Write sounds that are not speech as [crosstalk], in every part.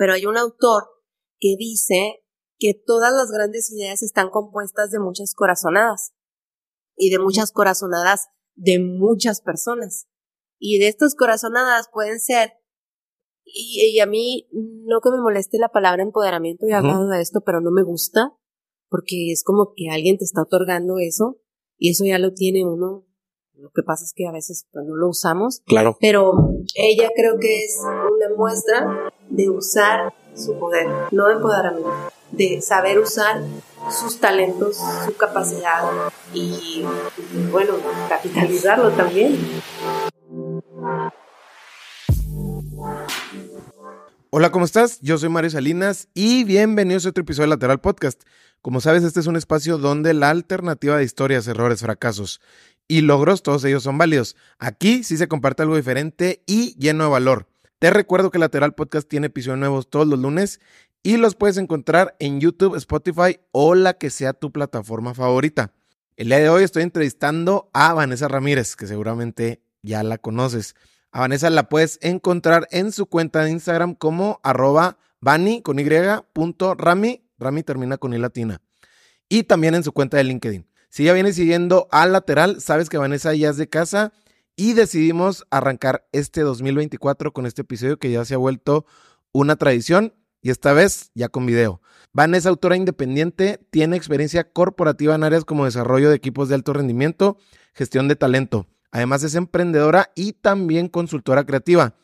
Pero hay un autor que dice que todas las grandes ideas están compuestas de muchas corazonadas y de muchas corazonadas de muchas personas. Y de estas corazonadas pueden ser, y, a mí no que me moleste la palabra empoderamiento, y he hablado de esto, pero no me gusta, porque es como que alguien te está otorgando eso, y eso ya lo tiene uno. Lo que pasa es que a veces pues, no lo usamos. Claro. Pero ella creo que es una muestra de usar su poder, no empoderamiento, de saber usar sus talentos, su capacidad y, bueno, capitalizarlo también. Hola, ¿cómo estás? Yo soy Mario Salinas y bienvenidos a otro episodio de Lateral Podcast. Como sabes, este es un espacio donde la alternativa de historias, errores, fracasos y logros, todos ellos son válidos. Aquí sí se comparte algo diferente y lleno de valor. Te recuerdo que Lateral Podcast tiene episodios nuevos todos los lunes y los puedes encontrar en YouTube, Spotify o la que sea tu plataforma favorita. El día de hoy estoy entrevistando a Vanessa Ramírez, que seguramente ya la conoces. A Vanessa la puedes encontrar en su cuenta de Instagram como arroba bani con y rami, rami termina con i latina. Y también en su cuenta de LinkedIn. Si ya vienes siguiendo al lateral, sabes que Vanessa ya es de casa y decidimos arrancar este 2024 con este episodio que ya se ha vuelto una tradición y esta vez ya con video. Van es autora independiente, tiene experiencia corporativa en áreas como desarrollo de equipos de alto rendimiento, gestión de talento. Además es emprendedora y también consultora creativa.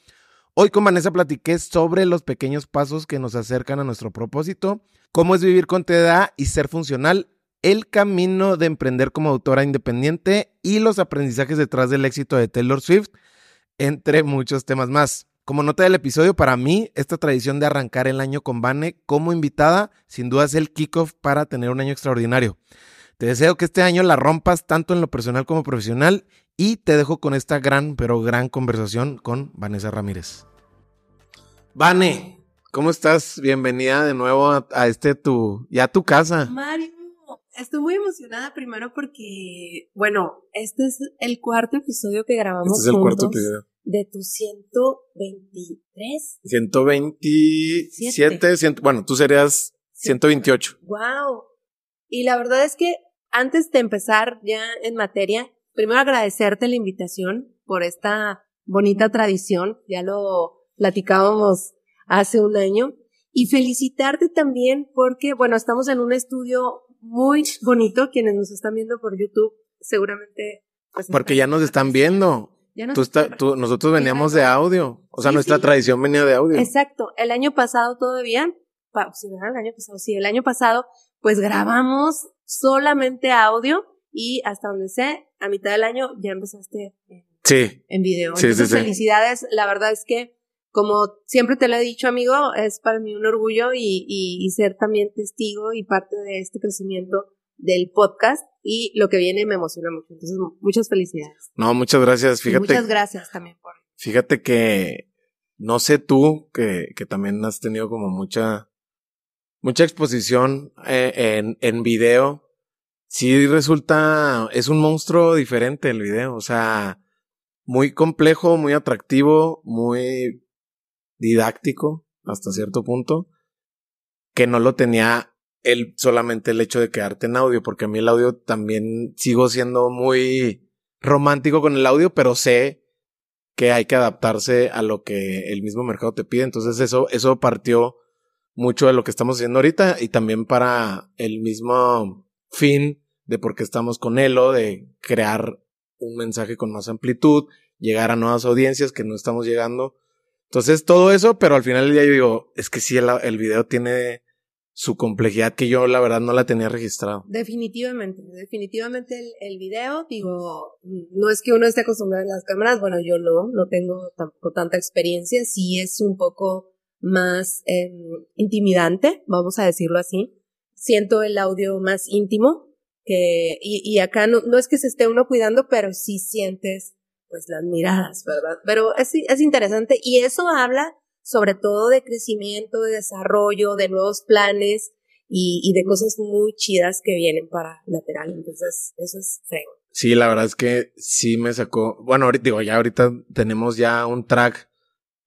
Hoy con Vanessa platiqué sobre los pequeños pasos que nos acercan a nuestro propósito, cómo es vivir con TDA y ser funcional, el camino de emprender como autora independiente y los aprendizajes detrás del éxito de Taylor Swift, entre muchos temas más. Como nota del episodio, para mí, esta tradición de arrancar el año con Vane como invitada, sin duda es el kickoff para tener un año extraordinario. Te deseo que este año la rompas tanto en lo personal como profesional y te dejo con esta gran, pero gran conversación con Vanessa Ramírez. Vane, ¿cómo estás? Bienvenida de nuevo a, este tu, ya tu casa. Mario, estoy muy emocionada primero porque, bueno, este es el cuarto episodio que grabamos. Este es el cuarto episodio de tus 123. 127, bueno, tú serías 128. Wow. Y la verdad es que antes de empezar ya en materia, primero agradecerte la invitación por esta bonita tradición, ya lo platicábamos hace un año, y felicitarte también porque, bueno, estamos en un estudio muy bonito, quienes nos están viendo por YouTube, seguramente. Pues, porque ya nos están viendo tú nosotros veníamos de audio. O sea, nuestra tradición venía de audio. Exacto. El año pasado todavía, sí, el año pasado, sí, el año pasado, pues grabamos solamente audio y hasta donde sé, a mitad del año ya empezaste en, sí. en video. Sí, Entonces, felicidades. La verdad es que, como siempre te lo he dicho, amigo, es para mí un orgullo y, y ser también testigo y parte de este crecimiento del podcast y lo que viene me emociona mucho. Entonces, muchas felicidades. No, muchas gracias. Fíjate. muchas gracias también por. Fíjate que no sé tú que, que también has tenido como mucha mucha exposición eh, en, en video. Sí resulta, es un monstruo diferente el video, o sea, muy complejo, muy atractivo, muy didáctico hasta cierto punto, que no lo tenía el, solamente el hecho de quedarte en audio, porque a mí el audio también sigo siendo muy romántico con el audio, pero sé que hay que adaptarse a lo que el mismo mercado te pide. Entonces eso, eso partió mucho de lo que estamos haciendo ahorita y también para el mismo fin de por qué estamos con Elo, de crear un mensaje con más amplitud, llegar a nuevas audiencias que no estamos llegando. Entonces todo eso, pero al final del día yo digo, es que sí, el, video tiene su complejidad que yo la verdad no la tenía registrado. Definitivamente, definitivamente el, el, video, digo, no es que uno esté acostumbrado a las cámaras, bueno, yo no, no tengo tampoco tanta experiencia, sí es un poco más eh, intimidante, vamos a decirlo así. Siento el audio más íntimo, que, y, y acá no, no es que se esté uno cuidando, pero sí sientes pues las miradas, ¿verdad? Pero es, es interesante y eso habla sobre todo de crecimiento, de desarrollo, de nuevos planes y, de cosas muy chidas que vienen para lateral. Entonces, eso es feo. Sí, la verdad es que sí me sacó. Bueno, ahorita digo, ya ahorita tenemos ya un track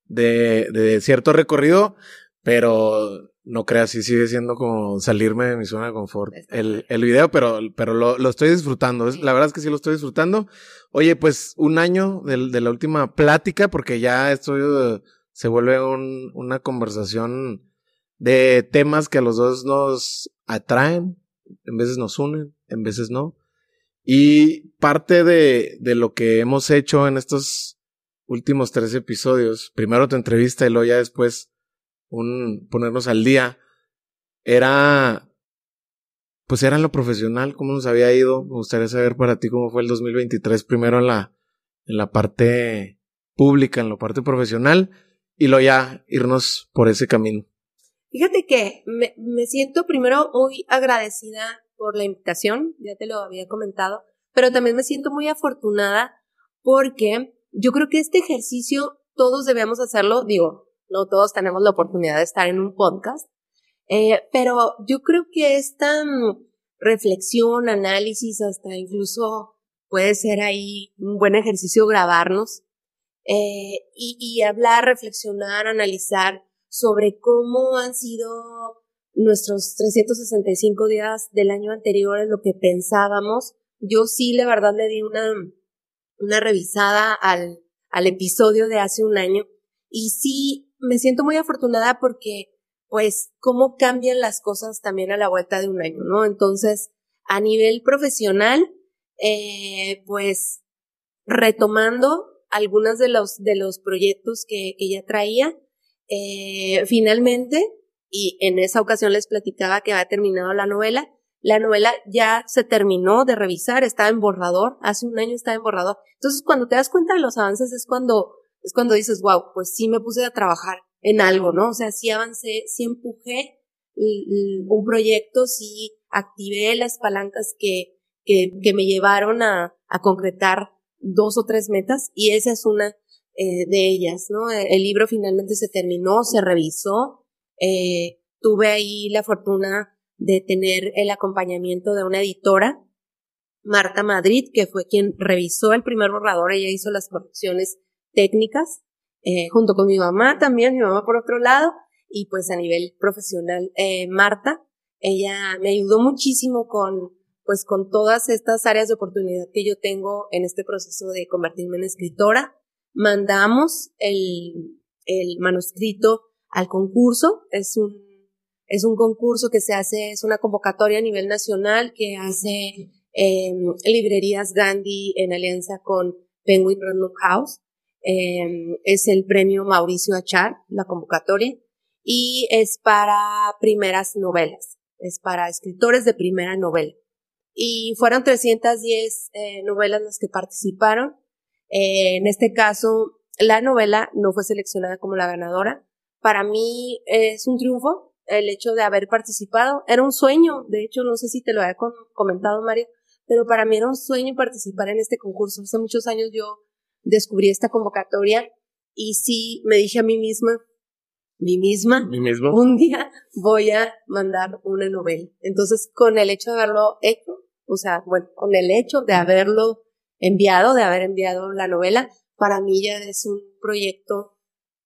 de, de cierto recorrido, pero no creas, sí sigue siendo como salirme de mi zona de confort el, el video, pero, pero lo, lo estoy disfrutando. La verdad es que sí lo estoy disfrutando. Oye, pues un año de, de la última plática, porque ya esto uh, se vuelve un, una conversación de temas que a los dos nos atraen, en veces nos unen, en veces no. Y parte de, de lo que hemos hecho en estos últimos tres episodios, primero tu entrevista y luego ya después un ponernos al día, era, pues era lo profesional, cómo nos había ido. Me gustaría saber para ti cómo fue el 2023, primero en la, en la parte pública, en la parte profesional, y luego ya irnos por ese camino. Fíjate que me, me siento primero muy agradecida por la invitación, ya te lo había comentado, pero también me siento muy afortunada porque yo creo que este ejercicio todos debemos hacerlo, digo, no todos tenemos la oportunidad de estar en un podcast, eh, pero yo creo que esta mm, reflexión, análisis, hasta incluso puede ser ahí un buen ejercicio grabarnos eh, y, y hablar, reflexionar, analizar sobre cómo han sido nuestros 365 días del año anterior, lo que pensábamos. Yo sí, la verdad, le di una, una revisada al, al episodio de hace un año y sí me siento muy afortunada porque, pues, cómo cambian las cosas también a la vuelta de un año, ¿no? Entonces, a nivel profesional, eh, pues, retomando algunos de los, de los proyectos que, que ya traía, eh, finalmente, y en esa ocasión les platicaba que había terminado la novela, la novela ya se terminó de revisar, estaba en borrador, hace un año estaba en borrador. Entonces, cuando te das cuenta de los avances es cuando es cuando dices, wow, pues sí me puse a trabajar en algo, ¿no? O sea, sí avancé, sí empujé un proyecto, sí activé las palancas que, que, que me llevaron a, a, concretar dos o tres metas y esa es una eh, de ellas, ¿no? El libro finalmente se terminó, se revisó, eh, tuve ahí la fortuna de tener el acompañamiento de una editora, Marta Madrid, que fue quien revisó el primer borrador, ella hizo las correcciones técnicas, eh, junto con mi mamá también, mi mamá por otro lado, y pues a nivel profesional, eh, Marta, ella me ayudó muchísimo con, pues con todas estas áreas de oportunidad que yo tengo en este proceso de convertirme en escritora. Mandamos el, el manuscrito al concurso, es un, es un concurso que se hace, es una convocatoria a nivel nacional que hace eh, librerías Gandhi en alianza con Penguin Random House. Em, es el premio Mauricio Achar, la convocatoria, y es para primeras novelas, es para escritores de primera novela. Y fueron 310 eh, novelas las que participaron. Eh, en este caso, la novela no fue seleccionada como la ganadora. Para mí es un triunfo el hecho de haber participado. Era un sueño, de hecho, no sé si te lo había comentado, Mario, pero para mí era un sueño participar en este concurso. Hace muchos años yo descubrí esta convocatoria y sí me dije a mí misma, mí misma, un día voy a mandar una novela. Entonces, con el hecho de haberlo hecho, o sea, bueno, con el hecho de haberlo enviado, de haber enviado la novela, para mí ya es un proyecto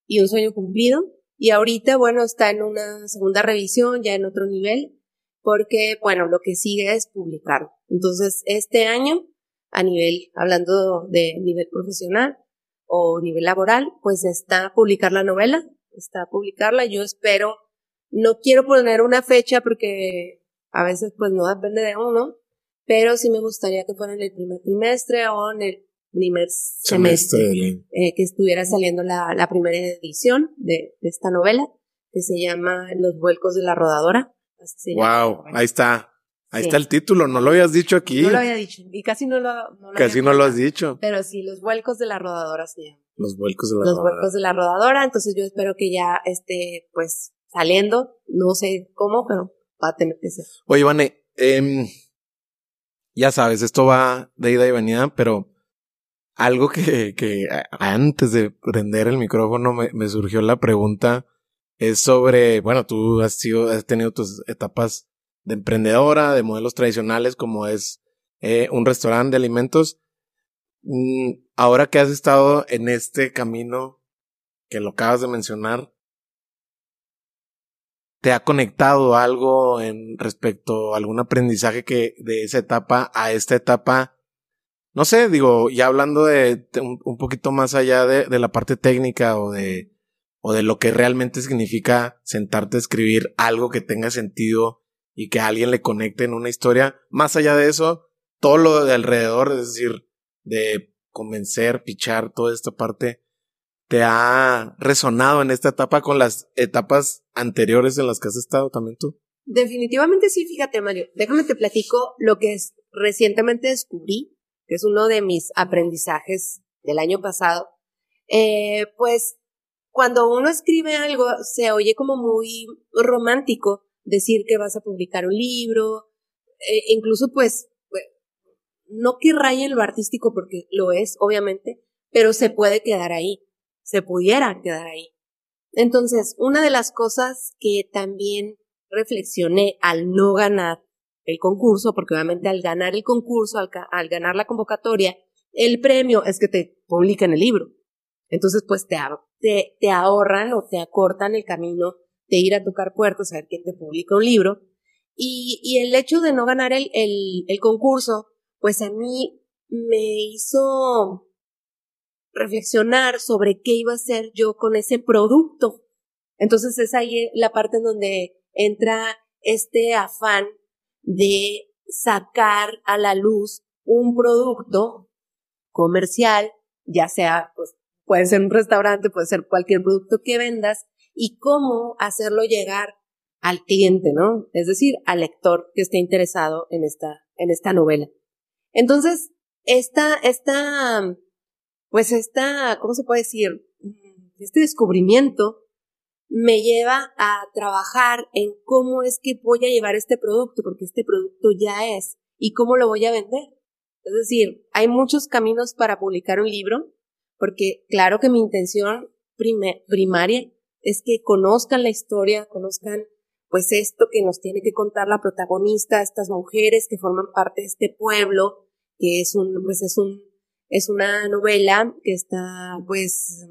y un sueño cumplido. Y ahorita, bueno, está en una segunda revisión, ya en otro nivel, porque, bueno, lo que sigue es publicarlo. Entonces, este año a nivel, hablando de nivel profesional o nivel laboral, pues está a publicar la novela, está a publicarla. Yo espero, no quiero poner una fecha porque a veces pues no depende de uno, pero sí me gustaría que fuera en el primer trimestre o en el primer semestre, eh, que estuviera saliendo la, la primera edición de, de, esta novela, que se llama Los vuelcos de la rodadora. wow, ahí está. Ahí está el título, no lo habías dicho aquí. No lo había dicho, y casi no lo, no Casi no lo has dicho. Pero sí, los vuelcos de la rodadora sí. Los vuelcos de la rodadora. Los vuelcos de la rodadora, entonces yo espero que ya esté, pues, saliendo, no sé cómo, pero va a tener que ser. Oye, Vane, eh, ya sabes, esto va de ida y venida, pero algo que, que antes de prender el micrófono me, me surgió la pregunta es sobre, bueno, tú has sido, has tenido tus etapas de emprendedora, de modelos tradicionales como es eh, un restaurante de alimentos. Mm, ahora que has estado en este camino, que lo acabas de mencionar, te ha conectado algo en respecto a algún aprendizaje que de esa etapa a esta etapa? No sé, digo, ya hablando de, un, poquito más allá de, de, la parte técnica o de, o de lo que realmente significa sentarte a escribir algo que tenga sentido y que alguien le conecte en una historia. Más allá de eso, todo lo de alrededor, es decir, de convencer, pichar, toda esta parte, te ha resonado en esta etapa con las etapas anteriores en las que has estado también tú? Definitivamente sí, fíjate Mario, déjame te platico lo que es, recientemente descubrí, que es uno de mis aprendizajes del año pasado. Eh, pues cuando uno escribe algo se oye como muy romántico decir que vas a publicar un libro, eh, incluso pues, pues, no que raye lo artístico porque lo es, obviamente, pero se puede quedar ahí se pudiera quedar ahí. Entonces, una de las cosas que también reflexioné al no ganar el concurso, porque obviamente al ganar el concurso, al, ganar la convocatoria, el premio es que te publican el libro. Entonces, pues te, ahorran o te acortan el camino de ir a tocar puertas a ver quién te publica un libro. Y, y el hecho de no ganar el, el, concurso, pues a mí me hizo reflexionar sobre qué iba a hacer yo con ese producto. Entonces es ahí la parte en donde entra este afán de sacar a la luz un producto comercial, ya sea, pues, puede ser un restaurante, puede ser cualquier producto que vendas, y cómo hacerlo llegar al cliente, ¿no? Es decir, al lector que esté interesado en esta, en esta novela. Entonces, esta, esta pues esta, ¿cómo se puede decir? Este descubrimiento me lleva a trabajar en cómo es que voy a llevar este producto, porque este producto ya es, y cómo lo voy a vender. Es decir, hay muchos caminos para publicar un libro, porque claro que mi intención primaria es que conozcan la historia, conozcan pues esto que nos tiene que contar la protagonista, estas mujeres que forman parte de este pueblo, que es un, pues es un es una novela que está pues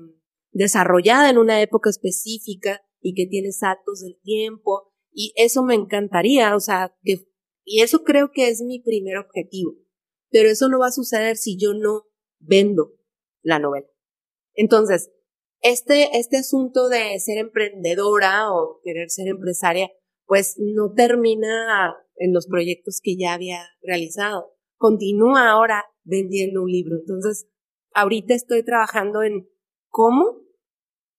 desarrollada en una época específica y que tiene saltos del tiempo y eso me encantaría, o sea, que y eso creo que es mi primer objetivo. Pero eso no va a suceder si yo no vendo la novela. Entonces, este, este asunto de ser emprendedora o querer ser empresaria, pues no termina en los proyectos que ya había realizado. Continúa ahora vendiendo un libro. Entonces, ahorita estoy trabajando en cómo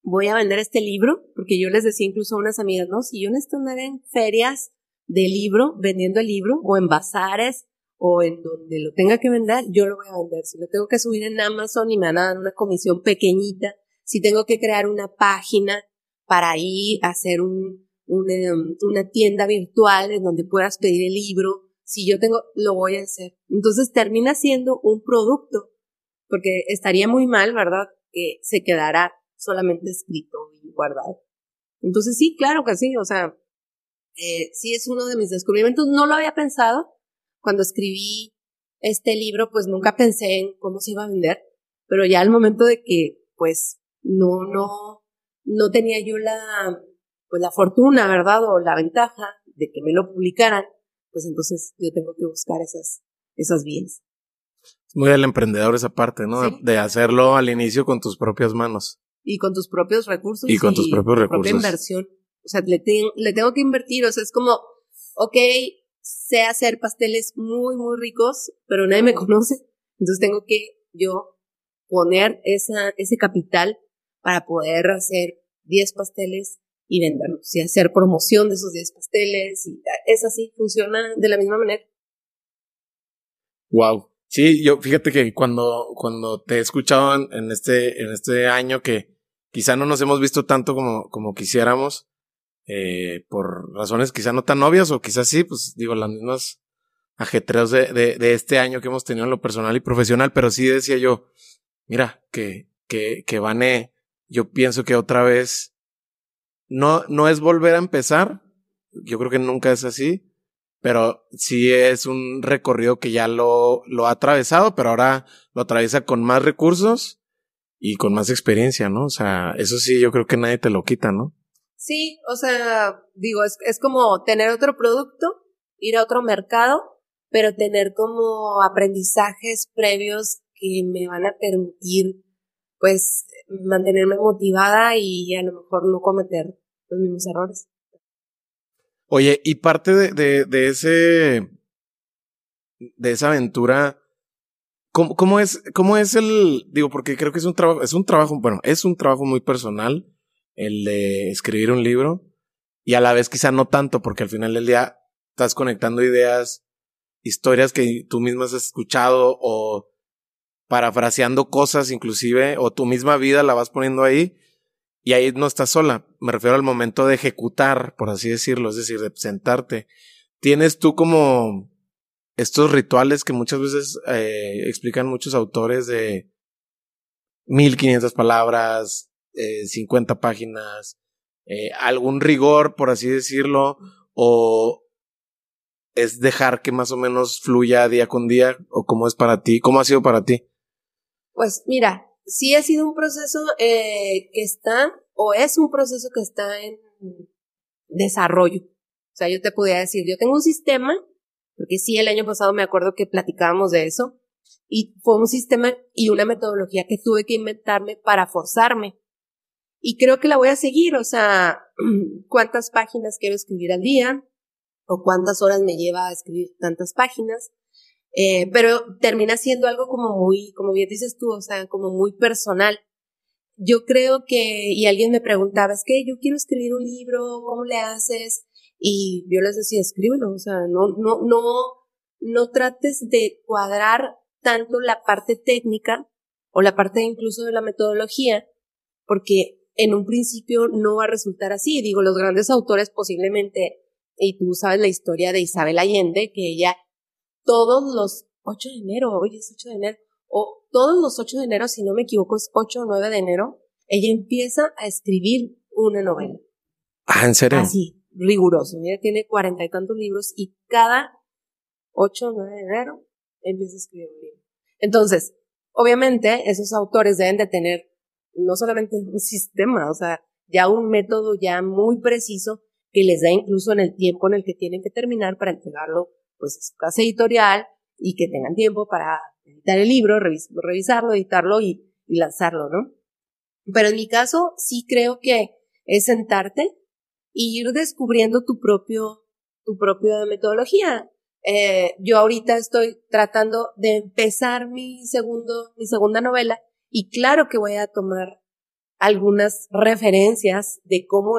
voy a vender este libro, porque yo les decía incluso a unas amigas, no, si yo necesito andar en ferias de libro, vendiendo el libro, o en bazares, o en donde lo tenga que vender, yo lo voy a vender. Si lo tengo que subir en Amazon y me van a dar una comisión pequeñita, si tengo que crear una página para ir a hacer um, una tienda virtual en donde puedas pedir el libro, si yo tengo, lo voy a hacer. Entonces termina siendo un producto, porque estaría muy mal, ¿verdad? Que se quedara solamente escrito y guardado. Entonces sí, claro que sí, o sea, eh, sí es uno de mis descubrimientos. No lo había pensado cuando escribí este libro, pues nunca pensé en cómo se iba a vender, pero ya al momento de que, pues, no, no, no tenía yo la, pues la fortuna, ¿verdad? O la ventaja de que me lo publicaran, pues entonces yo tengo que buscar esas, esas vías. Es muy del emprendedor esa parte, ¿no? De hacerlo al inicio con tus propias manos. Y con tus propios recursos. Y con tus propios recursos. propia inversión. O sea, le, le tengo que invertir. O sea, es como, ok, sé hacer pasteles muy, muy ricos, pero nadie me conoce. Entonces tengo que yo poner esa, ese capital para poder hacer 10 pasteles y venderlos y hacer promoción de esos 10 pasteles y es así, funciona de la misma manera. Wow. Sí, yo fíjate que cuando, cuando te he escuchado en, este, en este año que quizá no nos hemos visto tanto como, como quisiéramos, eh, por razones quizá no tan obvias o quizás sí, pues digo, las mismas ajetreos de, de, de, este año que hemos tenido en lo personal y profesional, pero sí decía yo, mira, que, que, que Vane, yo pienso que otra vez no, no es volver a empezar. Yo creo que nunca es así. Pero sí es un recorrido que ya lo, lo ha atravesado, pero ahora lo atraviesa con más recursos y con más experiencia, ¿no? O sea, eso sí, yo creo que nadie te lo quita, ¿no? Sí, o sea, digo, es, es como tener otro producto, ir a otro mercado, pero tener como aprendizajes previos que me van a permitir, pues, mantenerme motivada y a lo mejor no cometer los mismos errores. Oye, y parte de, de, ese, de esa aventura, ¿cómo, ¿cómo, es, cómo es el, digo, porque creo que es un trabajo, es un trabajo, bueno, es un trabajo muy personal, el de escribir un libro, y a la vez quizá no tanto, porque al final del día estás conectando ideas, historias que tú mismo has escuchado o parafraseando cosas inclusive, o tu misma vida la vas poniendo ahí, y ahí no estás sola. Me refiero al momento de ejecutar, por así decirlo, es decir, de sentarte. Tienes tú como estos rituales que muchas veces eh, explican muchos autores de 1500 palabras, eh, 50 páginas, eh, algún rigor, por así decirlo, o es dejar que más o menos fluya día con día, o cómo es para ti, cómo ha sido para ti. Pues mira, sí ha sido un proceso eh, que está, o es un proceso que está en desarrollo. O sea, yo te podría decir, yo tengo un sistema, porque sí, el año pasado me acuerdo que platicábamos de eso, y fue un sistema y una metodología que tuve que inventarme para forzarme. Y creo que la voy a seguir, o sea, [clears throat] cuántas páginas quiero escribir al día, o cuántas horas me lleva a escribir tantas páginas, eh, pero termina siendo algo como muy, como bien dices tú, o sea, como muy personal. Yo creo que, y alguien me preguntaba, es que yo quiero escribir un libro, ¿cómo le haces? Y yo les decía, escríbelo, o sea, no, no, no, no trates de cuadrar tanto la parte técnica o la parte incluso de la metodología, porque en un principio no va a resultar así. Digo, los grandes autores posiblemente, y tú sabes la historia de Isabel Allende, que ella todos los 8 de enero, hoy es 8 de enero, o todos los 8 de enero, si no me equivoco, es 8 o 9 de enero, ella empieza a escribir una novela. Ah, ¿en serio? Así, riguroso. Ella tiene cuarenta y tantos libros y cada 8 o 9 de enero empieza a escribir un libro. Entonces, obviamente, esos autores deben de tener no solamente un sistema, o sea, ya un método ya muy preciso que les da incluso en el tiempo en el que tienen que terminar para entregarlo pues su casa editorial y que tengan tiempo para editar el libro, revisarlo, editarlo y, lanzarlo, ¿no? Pero en mi caso sí creo que es sentarte e ir descubriendo tu propio, tu propia metodología. Eh, yo ahorita estoy tratando de empezar mi segundo, mi segunda novela y claro que voy a tomar algunas referencias de cómo,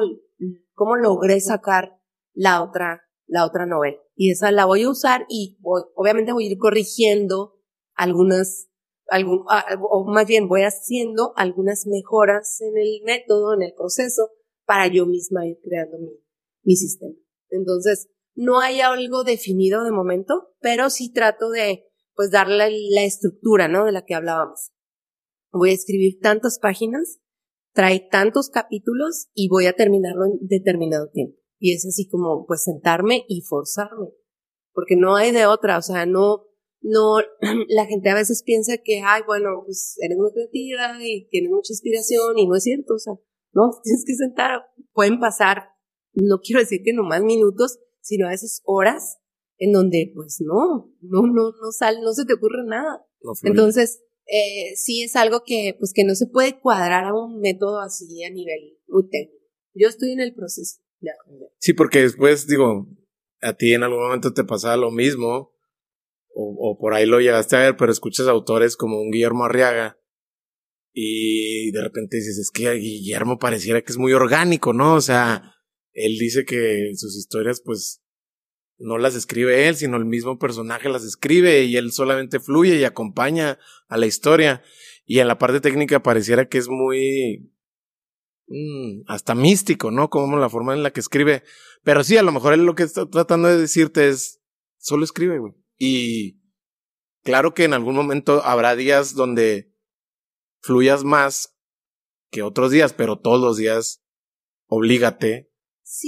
cómo logré sacar la otra, la otra novela y esa la voy a usar y obviamente voy a ir corrigiendo algunas, algún, o más bien voy haciendo algunas mejoras en el método, en el proceso, para yo misma ir creando mi, mi sistema. Entonces, no hay algo definido de momento, pero sí trato de, pues, darle la estructura, ¿no? De la que hablábamos. Voy a escribir tantas páginas, trae tantos capítulos y voy a terminarlo en determinado tiempo. Y es así como, pues, sentarme y forzarme. Porque no hay de otra, o sea, no, no, [clears throat] la gente a veces piensa que, ay, bueno, pues eres muy creativa y tienes mucha inspiración y no es cierto, o sea, no, [laughs] tienes que sentar, pueden pasar, no quiero decir que no más minutos, sino a veces horas en donde, pues no, no, no, no sale, no se te ocurre nada. Entonces, eh, sí es algo que, pues que no se puede cuadrar a un método así a nivel muy técnico. Yo estoy en el proceso. Sí, porque después, digo, a ti en algún momento te pasaba lo mismo, o, o, por ahí lo llegaste a ver, pero escuchas autores como un Guillermo Arriaga, y de repente dices, es que Guillermo pareciera que es muy orgánico, ¿no? O sea, él dice que sus historias, pues, no las escribe él, sino el mismo personaje las escribe y él solamente fluye y acompaña a la historia. Y en la parte técnica pareciera que es muy Mm, hasta místico, ¿no? Como la forma en la que escribe. Pero sí, a lo mejor él lo que está tratando de decirte es, solo escribe, güey. Y claro que en algún momento habrá días donde fluyas más que otros días, pero todos los días oblígate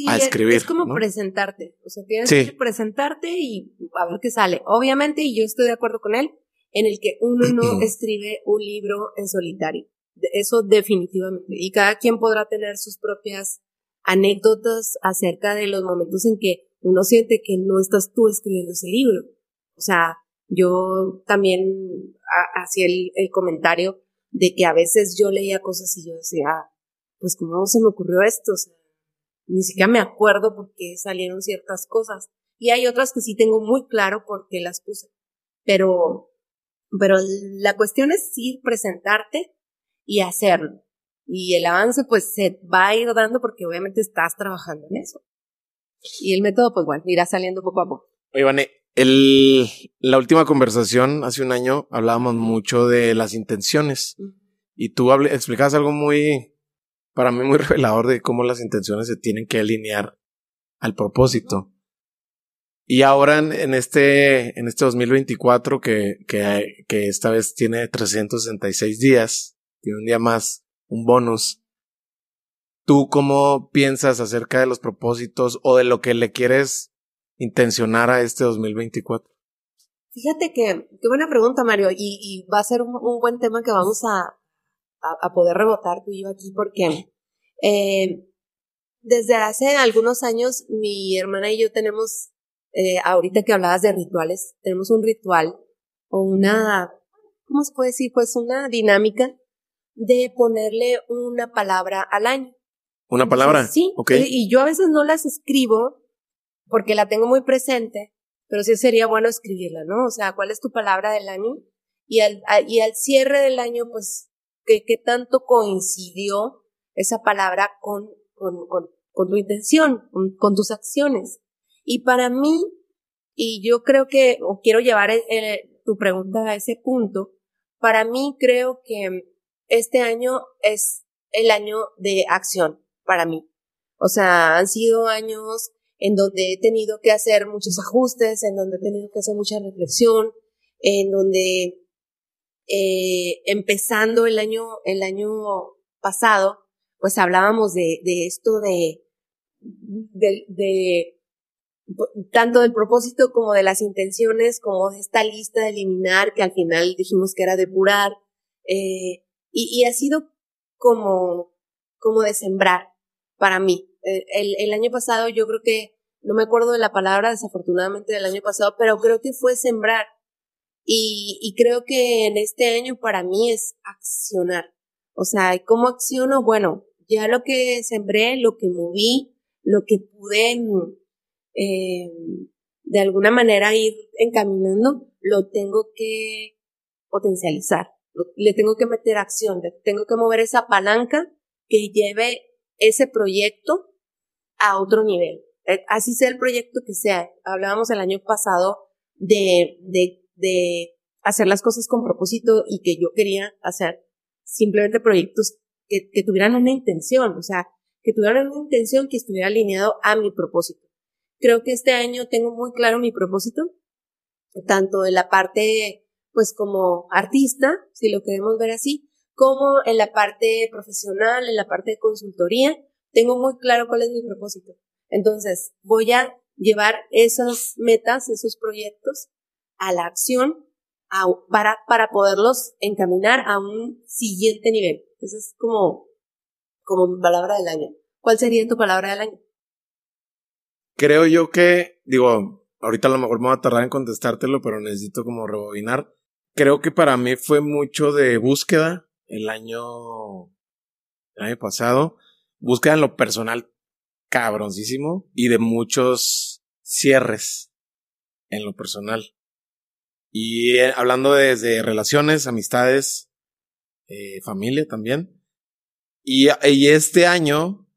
a escribir. Es, como presentarte. O sea, tienes que presentarte y a ver qué sale. Obviamente, y yo estoy de acuerdo con él, en el que uno no [clears throat] escribe un libro en solitario. Eso definitivamente. Y cada quien podrá tener sus propias anécdotas acerca de los momentos en que uno siente que no estás tú escribiendo ese libro. O sea, yo también hacía el, el, comentario de que a veces yo leía cosas y yo decía, ah, pues cómo se me ocurrió esto, o sea, ni siquiera me acuerdo por qué salieron ciertas cosas. Y hay otras que sí tengo muy claro por qué las puse. Pero, pero la cuestión es ir, presentarte y hacerlo. Y el avance pues se va a ir dando porque obviamente estás trabajando en eso. Y el método pues bueno, irá saliendo poco a poco. Oye, Vane, el, la última conversación hace un año hablábamos mucho de las intenciones. Y tú explicabas algo muy, para mí muy [laughs] revelador de cómo las intenciones se tienen que alinear al propósito. Y ahora en, este, en este 2024 que, que, que esta vez tiene 366 días, un día más, un bonus. ¿Tú cómo piensas acerca de los propósitos o de lo que le quieres intencionar a este 2024? Fíjate que, qué buena pregunta, Mario, y, va a ser un, buen tema que vamos a, a, a, poder rebotar tú y yo aquí, porque eh, desde hace algunos años mi hermana y yo tenemos eh, ahorita que hablabas de rituales, tenemos un ritual o una, ¿cómo se puede decir? Pues una dinámica de ponerle una palabra al año. ¿Una palabra? Sí. Okay. Y yo a veces no las escribo porque la tengo muy presente, pero sí sería bueno escribirla, ¿no? O sea, ¿cuál es tu palabra del año? Y al, y al cierre del año, pues, ¿qué, qué tanto coincidió esa palabra con, con, con, con tu intención, con, con tus acciones? Y para mí, y yo creo que, o quiero llevar el, el, tu pregunta a ese punto, para mí creo que este año es el año de acción para mí. O sea, han sido años en donde he tenido que hacer muchos ajustes, en donde he tenido que hacer mucha reflexión, en donde eh, empezando el año, el año pasado, pues hablábamos de, de esto de, de, de tanto del propósito como de las intenciones, como de esta lista de eliminar, que al final dijimos que era depurar, eh, y, ha sido como, como de sembrar para mí. Eh, el, año pasado yo creo que, no me acuerdo de la palabra desafortunadamente del año pasado, pero creo que fue sembrar. Y, creo que en este año para mí es accionar. O sea, ¿cómo acciono? Bueno, ya lo que sembré, lo que moví, lo que pude eh, de alguna manera ir encaminando, lo tengo que potencializar, le tengo que meter acción, le tengo que mover esa palanca que lleve ese proyecto a otro nivel. Eh, así sea el proyecto que sea. Hablábamos el año pasado de, de, de hacer las cosas con propósito y que yo quería hacer simplemente proyectos que, que tuvieran una intención, o sea, que tuvieran una intención que estuviera alineado a mi propósito. Creo que este año tengo muy claro mi propósito, tanto en la parte, pues como artista, si lo queremos ver así, como en la parte profesional, en la parte de consultoría, tengo muy claro cuál es mi propósito. Entonces, voy a llevar esas metas, esos proyectos a la acción para, para poderlos encaminar a un siguiente nivel. Esa es como, como mi palabra del año. ¿Cuál sería tu palabra del año? creo yo que, digo, ahorita a lo mejor me voy a tardar en contestártelo, pero necesito como rebobinar. Creo que para mí fue mucho de búsqueda el año, año pasado. Búsqueda en lo personal cabroncísimo y de muchos cierres en lo personal. Y eh, hablando desde relaciones, amistades, eh, familia también. Y, y este año,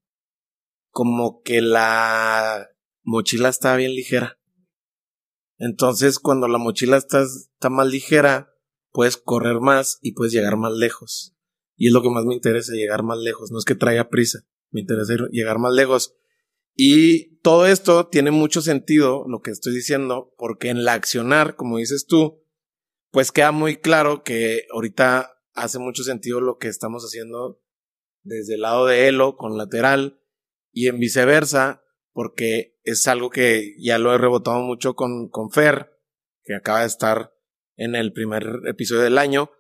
como que la mochila está bien ligera. Entonces, cuando la mochila está, está más ligera, puedes correr más y puedes llegar más lejos. Y es lo que más me interesa, llegar más lejos. No es que traiga prisa, me interesa llegar más lejos. Y todo esto tiene mucho sentido, lo que estoy diciendo, porque en la accionar, como dices tú, pues queda muy claro que ahorita hace mucho sentido lo que estamos haciendo desde el lado de Elo con lateral y en viceversa, porque es algo que ya lo he rebotado mucho con, con Fer, que acaba de estar en el primer episodio del año,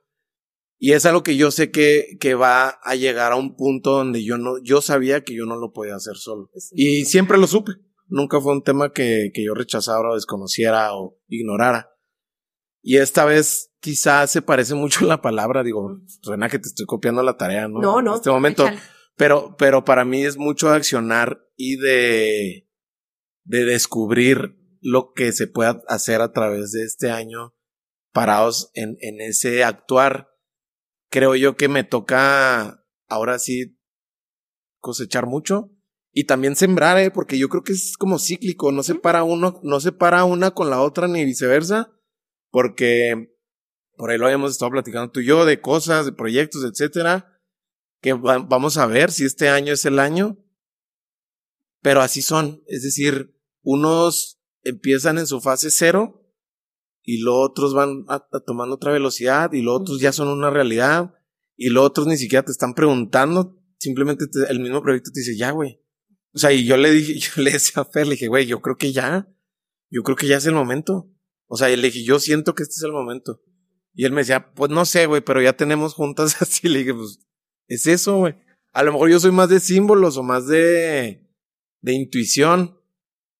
Y es algo que yo sé que, que va a llegar a un punto donde yo no, yo sabía que yo no lo podía hacer solo. Y siempre lo supe. Nunca fue un tema que, que yo rechazara o desconociera o ignorara. Y esta vez quizás se parece mucho [laughs] la palabra, digo, suena que te estoy copiando la tarea, ¿no? No, no. En este momento. Pero, pero para mí es mucho de accionar y de, de descubrir lo que se pueda hacer a través de este año parados en, en ese actuar. Creo yo que me toca ahora sí cosechar mucho y también sembrar, ¿eh? porque yo creo que es como cíclico, no se para uno, no se para una con la otra ni viceversa, porque por ahí lo habíamos estado platicando tú y yo de cosas, de proyectos, etcétera, que vamos a ver si este año es el año, pero así son, es decir, unos empiezan en su fase cero y los otros van a, tomando otra velocidad y los otros ya son una realidad y los otros ni siquiera te están preguntando, simplemente el mismo proyecto te dice, ya, güey. O sea, y yo le dije, [laughs] yo le decía a Fer, le dije, güey, yo creo que ya, yo creo que ya es el momento. O sea, y le dije, yo siento que este es el momento. Y él me decía, pues no sé, güey, pero ya tenemos juntas [laughs] así. Le dije, pues, es eso, güey. A lo mejor yo soy más de símbolos o más de, de intuición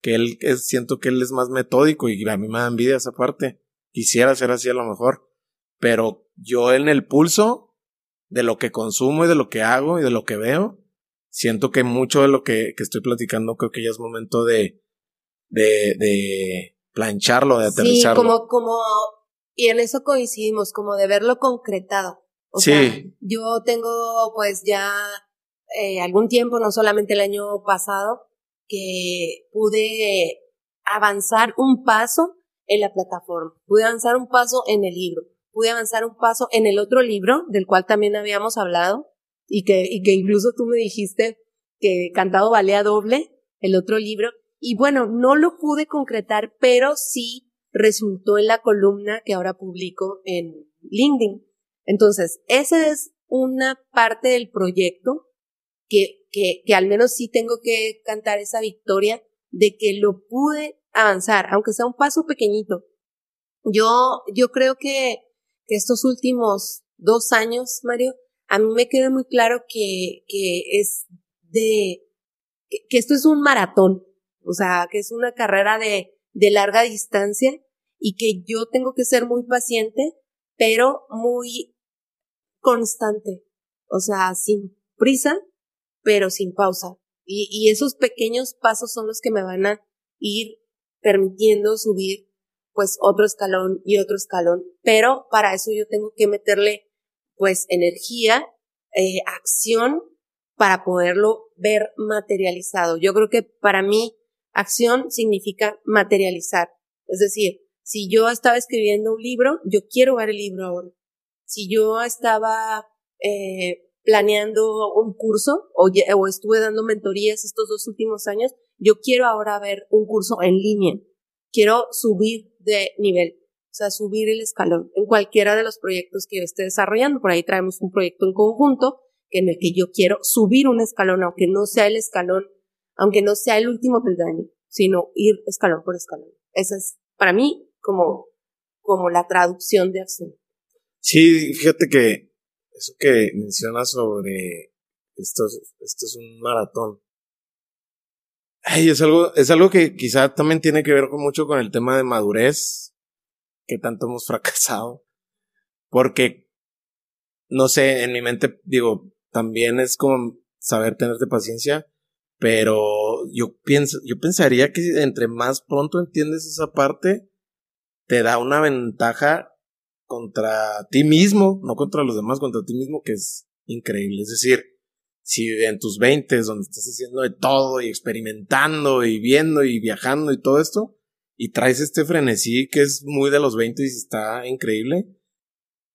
que él es, siento que él es más metódico y a mí me da envidia esa parte. Quisiera ser así a lo mejor, pero yo en el pulso de lo que consumo y de lo que hago y de lo que veo, siento que mucho de lo que, que estoy platicando creo que ya es momento de, de, de plancharlo, de aterrizarlo. Sí, como, como, y en eso coincidimos, como de verlo concretado. O sí. sea, yo tengo pues ya eh, algún tiempo, no solamente el año pasado, que pude avanzar un paso en la plataforma, pude avanzar un paso en el libro, pude avanzar un paso en el otro libro del cual también habíamos hablado y que, y que incluso tú me dijiste que Cantado valía doble, el otro libro, y bueno, no lo pude concretar, pero sí resultó en la columna que ahora publico en LinkedIn. Entonces, esa es una parte del proyecto que que, que al menos sí tengo que cantar esa victoria de que lo pude avanzar, aunque sea un paso pequeñito. Yo, yo creo que, que estos últimos dos años, Mario, a mí me queda muy claro que, que es de, que, esto es un maratón, o sea, que es una carrera de, de larga distancia y que yo tengo que ser muy paciente, pero muy constante, o sea, sin prisa, pero sin pausa. Y, y esos pequeños pasos son los que me van a ir permitiendo subir pues otro escalón y otro escalón. Pero para eso yo tengo que meterle pues energía, eh, acción para poderlo ver materializado. Yo creo que para mí acción significa materializar. Es decir, si yo estaba escribiendo un libro, yo quiero ver el libro ahora. Si yo estaba eh, planeando un curso o, o estuve dando mentorías estos dos últimos años, yo quiero ahora ver un curso en línea. Quiero subir de nivel, o sea, subir el escalón en cualquiera de los proyectos que yo esté desarrollando. Por ahí traemos un proyecto en conjunto en el que yo quiero subir un escalón, aunque no sea el escalón, aunque no sea el último peldaño, sino ir escalón por escalón. Esa es para mí como, como la traducción de acción. Sí, fíjate que eso que mencionas sobre esto, esto es un maratón. Ay, es algo, es algo que quizá también tiene que ver con mucho con el tema de madurez, que tanto hemos [laughs] fracasado. Porque, no sé, en mi mente, digo, también es como saber tenerte paciencia, pero yo pienso, yo pensaría que entre más pronto entiendes esa parte, te da una ventaja contra ti mismo, no contra los demás, contra ti mismo, que es increíble. Es decir, si en tus 20 donde estás haciendo de todo y experimentando y viendo y viajando y todo esto, y traes este frenesí que es muy de los 20 y está increíble,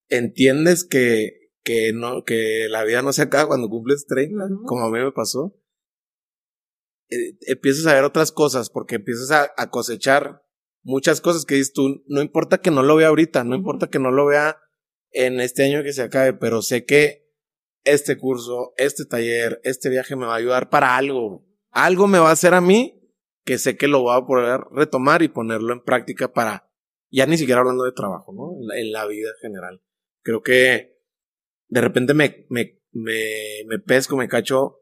entiendes que, que no, que la vida no se acaba cuando cumples 30, como a mí me pasó. Eh, empiezas a ver otras cosas porque empiezas a, a cosechar muchas cosas que dices tú, no importa que no lo vea ahorita, no importa que no lo vea en este año que se acabe, pero sé que este curso, este taller, este viaje me va a ayudar para algo. Algo me va a hacer a mí que sé que lo voy a poder retomar y ponerlo en práctica para, ya ni siquiera hablando de trabajo, ¿no? En la, vida general. Creo que de repente me, me, me, me pesco, me cacho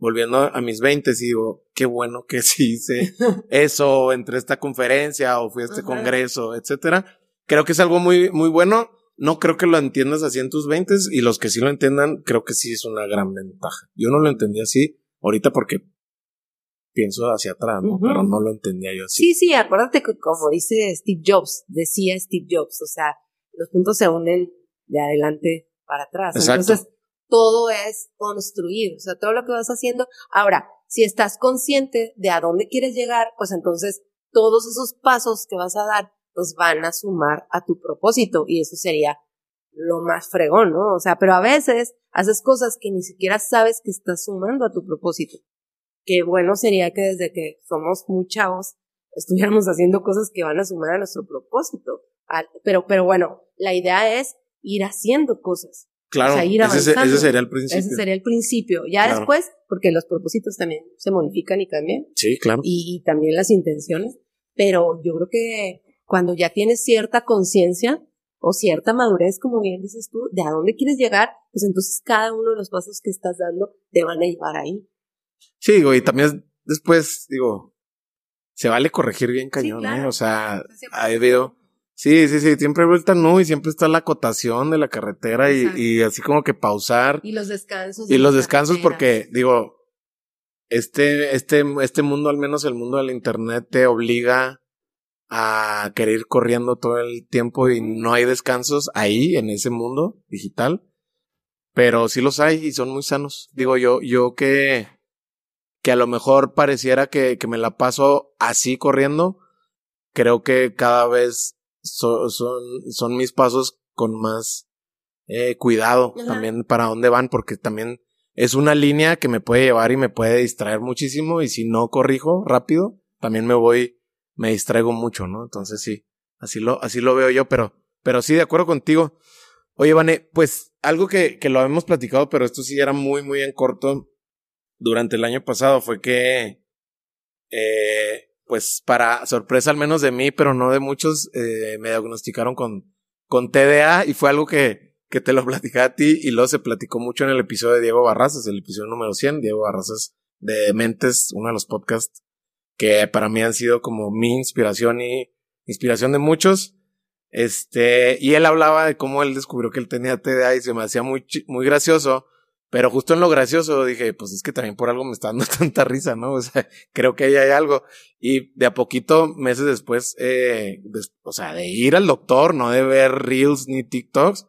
volviendo a mis 20 y digo, qué bueno que sí hice [laughs] eso, entre esta conferencia o fui a este congreso, etcétera. Creo que es algo muy, muy bueno. No creo que lo entiendas así en tus 20 y los que sí lo entiendan, creo que sí es una gran ventaja. Yo no lo entendí así ahorita porque pienso hacia atrás, ¿no? Pero no lo entendía yo así. Sí, sí, acuérdate que como dice Steve Jobs, decía Steve Jobs, o sea, los puntos se unen de adelante para atrás. Entonces, todo es construir, o sea, todo lo que vas haciendo. Ahora, si estás consciente de a dónde quieres llegar, pues entonces todos esos pasos que vas a dar, pues van a sumar a tu propósito y eso sería lo más fregón, ¿no? O sea, pero a veces haces cosas que ni siquiera sabes que estás sumando a tu propósito. Qué bueno sería que desde que somos muy chavos estuviéramos haciendo cosas que van a sumar a nuestro propósito. Pero, pero bueno, la idea es ir haciendo cosas. Claro, ese, sería el principio. Ese sería el principio. Ya después, porque los propósitos también se modifican y cambian. Sí, claro. Y, también las intenciones. Pero yo creo que cuando ya tienes cierta conciencia o cierta madurez, como bien dices tú, de a dónde quieres llegar, pues entonces cada uno de los pasos que estás dando te van a llevar ahí. Sí, digo, y también después, digo, se vale corregir bien cañón, ¿eh? O sea, hay habido Sí, sí, sí, siempre vuelta no y siempre está la acotación de la carretera y, y, así como que pausar. Y los descansos. Y los descansos porque, digo, este, este, este mundo, al menos el mundo del internet, te obliga a querer ir corriendo todo el tiempo y no hay descansos ahí, en ese mundo digital. Pero sí los hay y son muy sanos. Digo, yo, yo que, que a lo mejor pareciera que, que me la paso así corriendo, creo que cada vez son, son, mis pasos con más eh, cuidado también para dónde van, porque también es una línea que me puede llevar y me puede distraer muchísimo y si no corrijo rápido, también me voy, me distraigo mucho, ¿no? Entonces sí, así lo, así lo veo yo, pero, pero sí, de acuerdo contigo. Oye, Vane, pues algo que, que lo habíamos platicado, pero esto sí era muy, muy en corto durante el año pasado fue que eh, pues para sorpresa al menos de mí, pero no de muchos, eh, me diagnosticaron con, con TDA y fue algo que, que te lo platicé a ti y luego se platicó mucho en el episodio de Diego Barrazas, el episodio número 100, Diego Barrazas de Mentes, uno de los podcasts que para mí han sido como mi inspiración y inspiración de muchos. Este, y él hablaba de cómo él descubrió que él tenía TDA y se me hacía muy, muy gracioso pero justo en lo gracioso dije, pues es que también por algo me está dando [laughs] tanta risa, ¿no? O sea, [laughs] creo que ahí hay algo. Y de a poquito, meses después, eh, o sea, de ir al doctor, no de ver reels ni TikToks,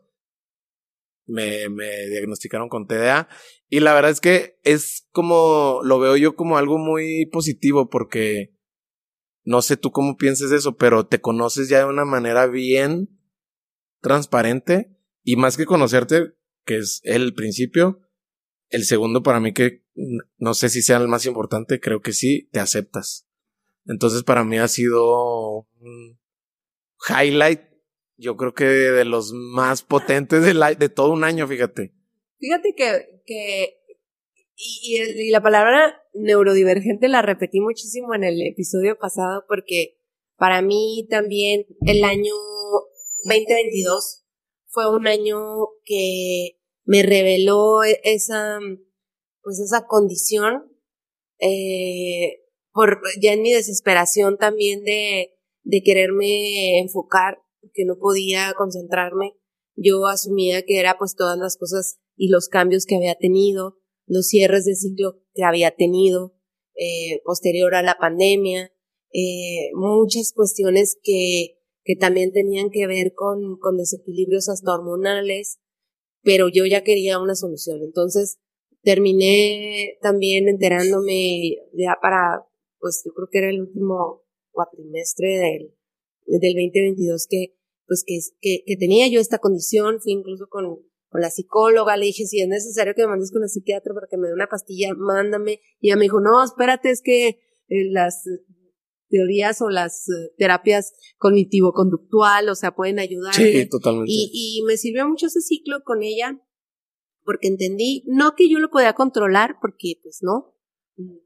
me, me diagnosticaron con TDA. Y la verdad es que es como, lo veo yo como algo muy positivo porque no sé tú cómo pienses eso, pero te conoces ya de una manera bien transparente y más que conocerte, que es el principio, el segundo para mí que no sé si sea el más importante, creo que sí, te aceptas. Entonces para mí ha sido un highlight, yo creo que de los más potentes de, todo un año, fíjate. Fíjate que, que y, la palabra neurodivergente la repetí muchísimo en el episodio pasado porque para mí también el año 2022 fue un año que me reveló e-, esa, pues esa condición, eh, por, ya en mi desesperación también de, de quererme enfocar, que no podía concentrarme, yo asumía que era pues todas las cosas y los cambios que había tenido, los cierres de ciclo que había tenido, eh, posterior a la pandemia, eh, muchas cuestiones que, que también tenían que ver con, con desequilibrios hasta hormonales, pero yo ya quería una solución. Entonces, terminé también enterándome ya para, pues yo creo que era el último cuatrimestre del, del 2022 que, pues que, que, que tenía yo esta condición, fui incluso con, con la psicóloga, le dije, si es necesario que me mandes con el psiquiatra para que me dé una pastilla, mándame. Y ella me dijo, no, espérate, es que eh, las teorías o las eh, terapias cognitivo-conductual, o sea, pueden ayudar. Sí, totalmente. Y, y me sirvió mucho ese ciclo con ella porque entendí, no que yo lo podía controlar, porque pues no,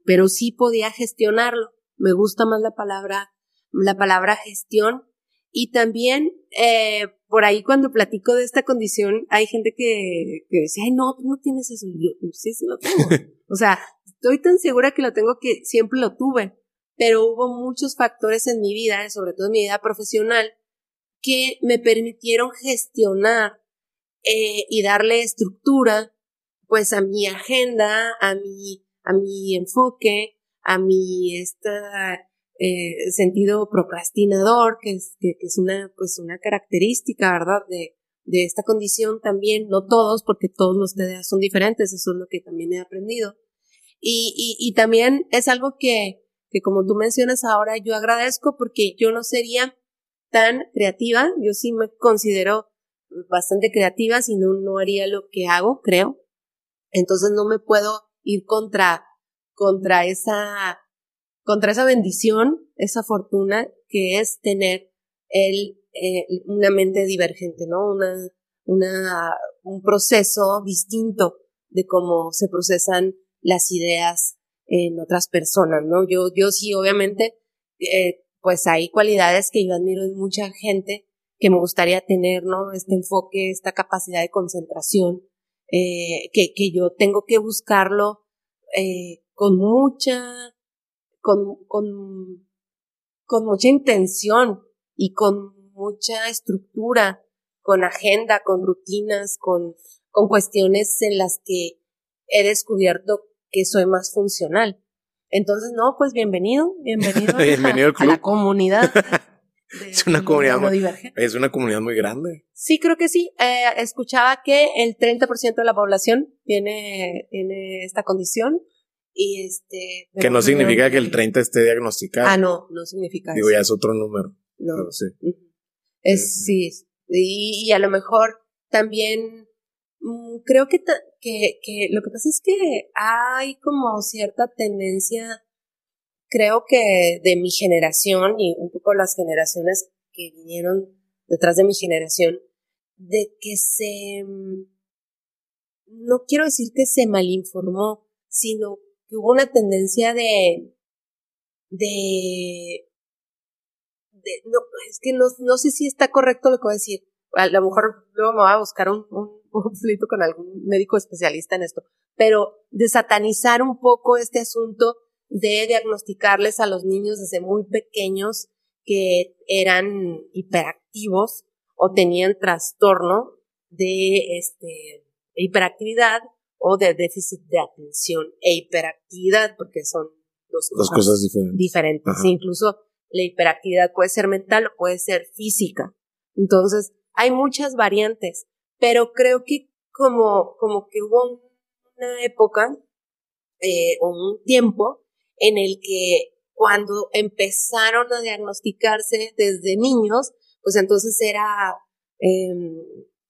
pero sí podía gestionarlo. Me gusta más la palabra, la palabra gestión. Y también, eh, por ahí cuando platico de esta condición, hay gente que, que dice, ay, no, tú no tienes eso. Y yo, sí, sí lo tengo. [laughs] o sea, estoy tan segura que lo tengo que siempre lo tuve. Pero hubo muchos factores en mi vida, sobre todo en mi vida profesional, que me permitieron gestionar eh, y darle estructura, pues, a mi agenda, a mi, a mi enfoque, a mi esta, eh, sentido procrastinador, que es, que, es una, pues una característica, ¿verdad? De, de esta condición también, no todos, porque todos los TDA son diferentes, eso es lo que también he aprendido. Y, y, y también es algo que, que como tú mencionas ahora, yo agradezco porque yo no sería tan creativa, yo sí me considero bastante creativa, si no, no haría lo que hago, creo. Entonces no me puedo ir contra, contra esa contra esa bendición, esa fortuna que es tener el, eh, una mente divergente, ¿no? Una, una, un proceso distinto de cómo se procesan las ideas en otras personas, ¿no? Yo, yo sí, obviamente, eh, pues hay cualidades que yo admiro en mucha gente que me gustaría tener, ¿no? Este enfoque, esta capacidad de concentración, eh, que, que yo tengo que buscarlo eh, con mucha con, con, con mucha intención y con mucha estructura, con agenda, con rutinas, con, con cuestiones en las que he descubierto que soy más funcional. Entonces, no, pues bienvenido, bienvenido, bienvenido [laughs] a, la comunidad. [laughs] es una comunidad muy, es una comunidad muy grande. Sí, creo que sí. Eh, escuchaba que el 30% de la población tiene, tiene esta condición. Y este. Que no significa que el 30 esté diagnosticado. Ah, no, no significa Digo, ya es otro número. No. sí. Es, sí. Y, a lo mejor también creo que, que, que lo que pasa es que hay como cierta tendencia, creo que de mi generación y un poco las generaciones que vinieron detrás de mi generación, de que se, mm, no quiero decir que se malinformó, sino que hubo una tendencia de, de, de no, es que no, no sé si está correcto lo que voy a decir. A lo mejor luego me voy a buscar un conflicto con algún médico especialista en esto, pero de satanizar un poco este asunto de diagnosticarles a los niños desde muy pequeños que eran hiperactivos o tenían trastorno de este hiperactividad o de déficit de atención e hiperactividad, porque son dos, cosas, diferentes. diferentes. Incluso la hiperactividad puede ser mental o puede ser física. Entonces, hay muchas variantes, pero creo que como, como que hubo una época eh, o un tiempo en el que cuando empezaron a diagnosticarse desde niños, pues entonces era eh,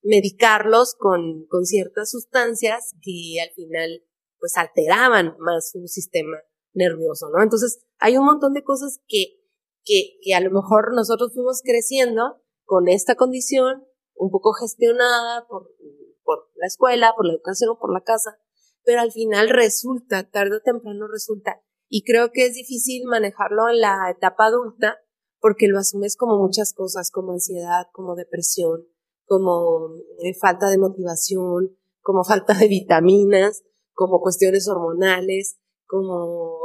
medicarlos con, con ciertas sustancias que al final pues alteraban más su sistema nervioso, ¿no? Entonces hay un montón de cosas que, que, que a lo mejor nosotros fuimos creciendo con esta condición, un poco gestionada por, por la escuela, por la educación por la casa, pero al final resulta, tarde o temprano resulta, y creo que es difícil manejarlo en la etapa adulta porque lo asumes como muchas cosas, como ansiedad, como depresión, como eh, falta de motivación, como [laughs] falta de vitaminas, como cuestiones hormonales, como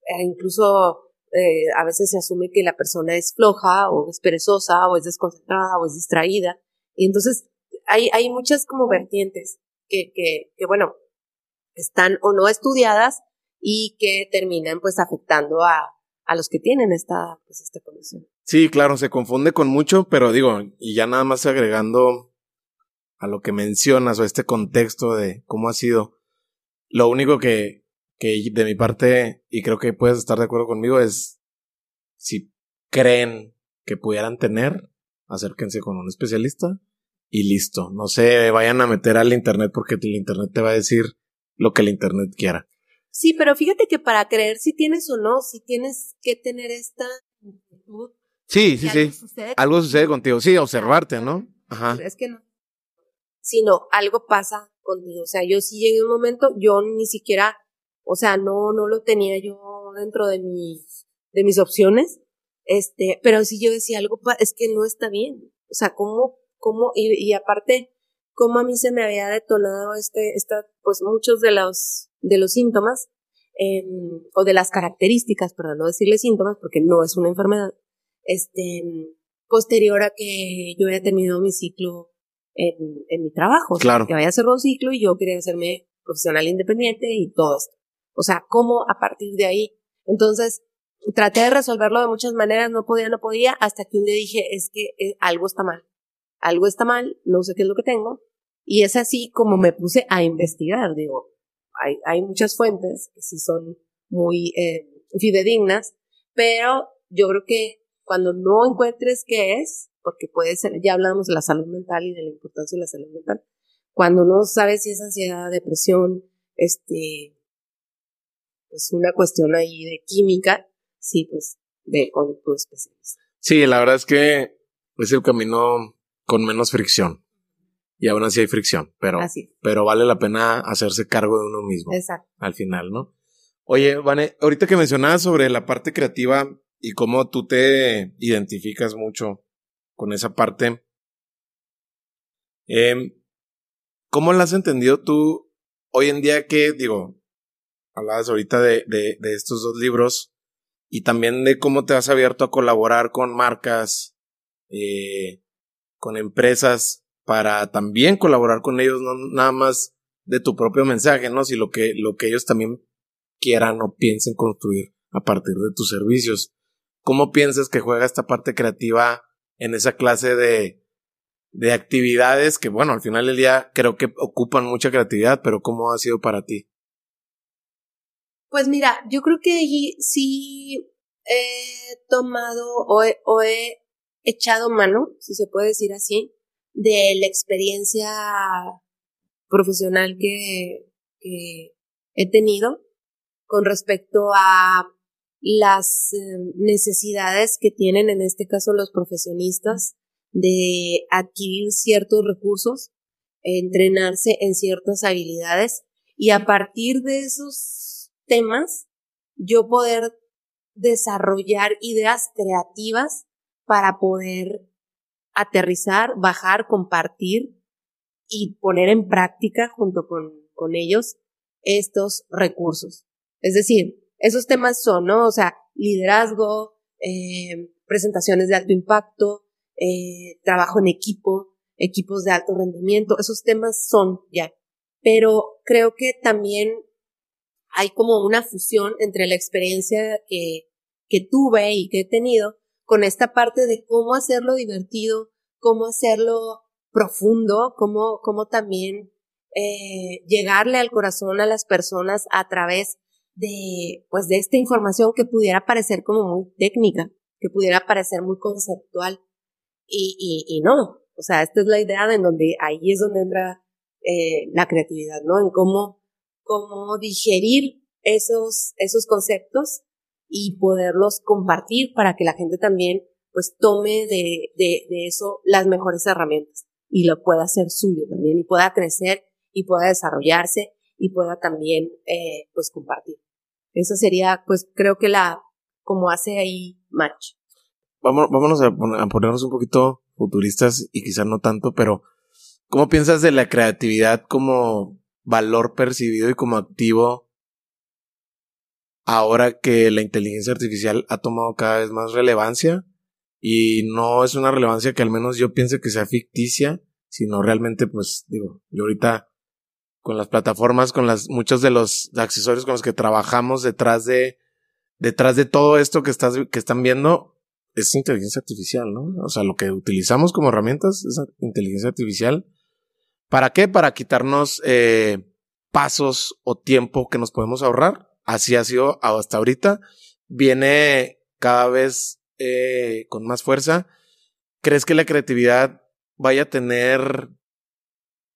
eh, incluso eh, a veces se asume que la persona es floja o es perezosa o es desconcentrada o es distraída. Y entonces hay, hay muchas como vertientes que, que, que, bueno, están o no estudiadas y que terminan pues afectando a, a los que tienen esta, pues, esta condición. Sí, claro, se confunde con mucho, pero digo, y ya nada más agregando a lo que mencionas o este contexto de cómo ha sido, lo único que, que de mi parte, y creo que puedes estar de acuerdo conmigo, es si creen que pudieran tener, acérquense con un especialista y listo. No se vayan a meter al internet porque el internet te va a decir lo que el internet quiera. Sí, pero fíjate que para creer si tienes o no, si tienes que tener esta Sí, sí, sí. Algo sucede, contigo. Sí, observarte, ¿no? Ajá. Es que no. Sino algo pasa contigo. O sea, yo sí llegué a un momento, yo ni siquiera, o sea, no, no lo tenía yo dentro de mis, de mis opciones. Este, pero sí yo decía algo, es que no está bien. O sea, ¿cómo, cómo, y, y aparte, cómo a mí se me había detonado este, esta, pues muchos de los, de los síntomas, eh, o de las características, para no decirle síntomas, porque no es una enfermedad, este, posterior a que yo haya tenido mi ciclo en, en mi trabajo. Claro. que vaya a cerrar un ciclo y yo quería hacerme profesional independiente y todo esto. O sea, cómo a partir de ahí. Entonces, traté de resolverlo de muchas maneras, no podía, no podía, hasta que un día dije, es que eh, algo está mal. Algo está mal, no sé qué es lo que tengo. Y es así como me puse a investigar, digo, hay, hay muchas fuentes que sí son muy eh, fidedignas, pero yo creo que cuando no encuentres qué es, porque puede ser, ya hablamos de la salud mental y de la importancia de la salud mental, cuando no sabes si es ansiedad, depresión, este, pues una cuestión ahí de química, sí, pues ve con tu especialista. Sí, la verdad es que es el camino con menos fricción. Y aún así hay fricción, pero, Así. pero vale la pena hacerse cargo de uno mismo Exacto. al final, ¿no? Oye, Vane, ahorita que mencionabas sobre la parte creativa y cómo tú te identificas mucho con esa parte, eh, ¿cómo la has entendido tú hoy en día que, digo, hablabas ahorita de, de, estos dos libros y también de cómo te has abierto a colaborar con marcas, eh, con empresas para también colaborar con ellos, no nada más de tu propio mensaje, ¿no? Si lo que, lo que ellos también quieran o piensen construir a partir de tus servicios. ¿Cómo piensas que juega esta parte creativa en esa clase de, de actividades que, bueno, al final del día creo que ocupan mucha creatividad, pero ¿cómo ha sido para ti? Pues mira, yo creo que sí he tomado o he, o he echado mano, si se puede decir así, de la experiencia profesional que, que he tenido con respecto a las eh, necesidades que tienen en este caso los profesionistas de adquirir ciertos recursos, entrenarse en ciertas habilidades. Y a partir de esos temas yo poder desarrollar ideas creativas para poder aterrizar, bajar, compartir y poner en práctica junto con, con ellos estos recursos. Es decir, esos temas son, ¿no? O sea, liderazgo, eh, presentaciones de alto impacto, eh, trabajo en equipo, equipos de alto rendimiento, esos temas son ya. Pero creo que también hay como una fusión entre la experiencia que, que tuve y que he tenido con esta parte de cómo hacerlo divertido, cómo hacerlo profundo, cómo, cómo también eh, llegarle al corazón a las personas a través de, pues, de esta información que pudiera parecer como muy técnica, que pudiera parecer muy conceptual. Y, y, y no, o sea, esta es la idea de en donde ahí es donde entra eh, la creatividad, ¿no? En cómo, cómo digerir esos, esos conceptos y poderlos compartir para que la gente también pues tome de, de, de eso las mejores herramientas y lo pueda hacer suyo también y pueda crecer y pueda desarrollarse y pueda también eh, pues compartir. Eso sería pues creo que la como hace ahí match. Vamos, vámonos a, a ponernos un poquito futuristas y quizás no tanto, pero ¿cómo piensas de la creatividad como valor percibido y como activo ahora que la inteligencia artificial ha tomado cada vez más relevancia y no es una relevancia que al menos yo piense que sea ficticia, sino realmente pues digo, yo ahorita con las plataformas, con las muchos de los accesorios con los que trabajamos detrás de detrás de todo esto que estás que están viendo es inteligencia artificial, ¿no? O sea, lo que utilizamos como herramientas es inteligencia artificial. ¿Para qué? Para quitarnos eh, pasos o tiempo que nos podemos ahorrar así ha sido hasta ahorita, viene cada vez eh, con más fuerza. ¿Crees que la creatividad vaya a tener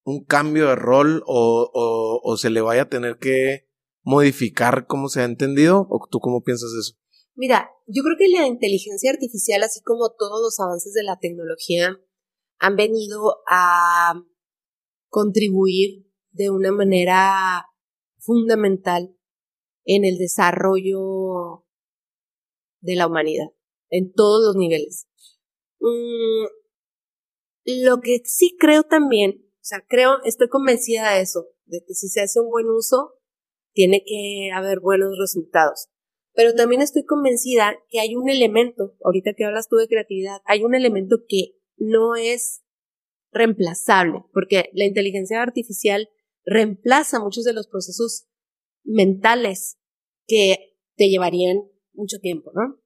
un cambio de rol o, o, o se le vaya a tener que modificar como se ha entendido? ¿O tú cómo piensas eso? Mira, yo creo que la inteligencia artificial, así como todos los avances de la tecnología, han venido a contribuir de una manera fundamental en el desarrollo de la humanidad, en todos los niveles. Mm, lo que sí creo también, o sea, creo, estoy convencida de eso, de que si se hace un buen uso, tiene que haber buenos resultados. Pero también estoy convencida que hay un elemento, ahorita que hablas tú de creatividad, hay un elemento que no es reemplazable, porque la inteligencia artificial reemplaza muchos de los procesos mentales que te llevarían mucho tiempo, ¿no?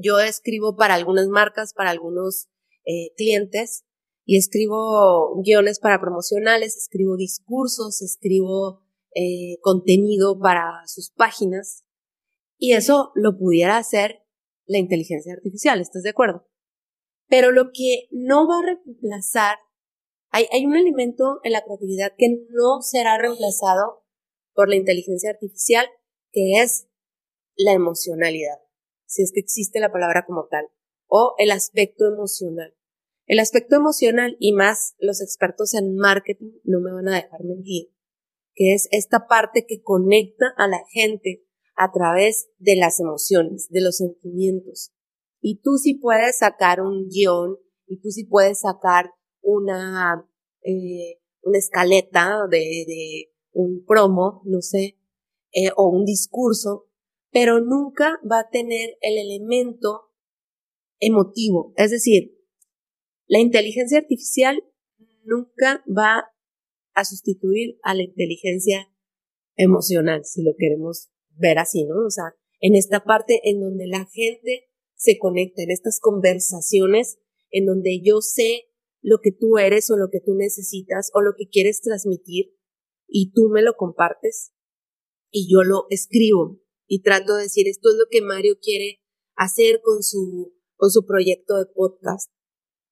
Yo escribo para algunas marcas, para algunos eh, clientes, y escribo guiones para promocionales, escribo discursos, escribo eh, contenido para sus páginas, y eso lo pudiera hacer la inteligencia artificial, ¿estás de acuerdo? Pero lo que no va a reemplazar, hay, hay un elemento en la creatividad que no será reemplazado por la inteligencia artificial, que es la emocionalidad, si es que existe la palabra como tal, o el aspecto emocional. El aspecto emocional y más los expertos en marketing no me van a dejar mentir, que es esta parte que conecta a la gente a través de las emociones, de los sentimientos. Y tú sí puedes sacar un guion y tú sí puedes sacar una, eh, una escaleta de, de un promo, no sé, eh, o un discurso pero nunca va a tener el elemento emotivo. Es decir, la inteligencia artificial nunca va a sustituir a la inteligencia emocional, si lo queremos ver así, ¿no? O sea, en esta parte en donde la gente se conecta, en estas conversaciones, en donde yo sé lo que tú eres o lo que tú necesitas o lo que quieres transmitir y tú me lo compartes y yo lo escribo y trato de decir esto es lo que Mario quiere hacer con su, con su proyecto de podcast.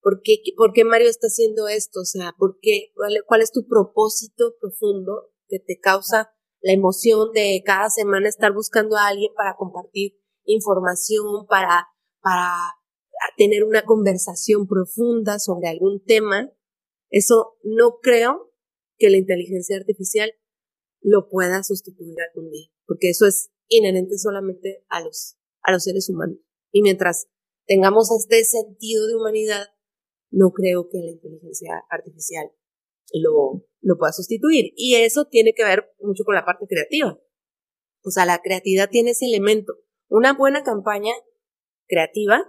¿Por qué, ¿Por qué Mario está haciendo esto? O sea, ¿por qué, cuál, es tu propósito profundo que te causa la emoción de cada semana estar buscando a alguien para compartir información, para, para tener una conversación profunda sobre algún tema? Eso no creo que la inteligencia artificial lo pueda sustituir algún día, porque eso es inherente solamente a los, a los seres humanos. Y mientras tengamos este sentido de humanidad, no creo que la inteligencia artificial lo, lo pueda sustituir. Y eso tiene que ver mucho con la parte creativa. O sea, la creatividad tiene ese elemento. Una buena campaña creativa,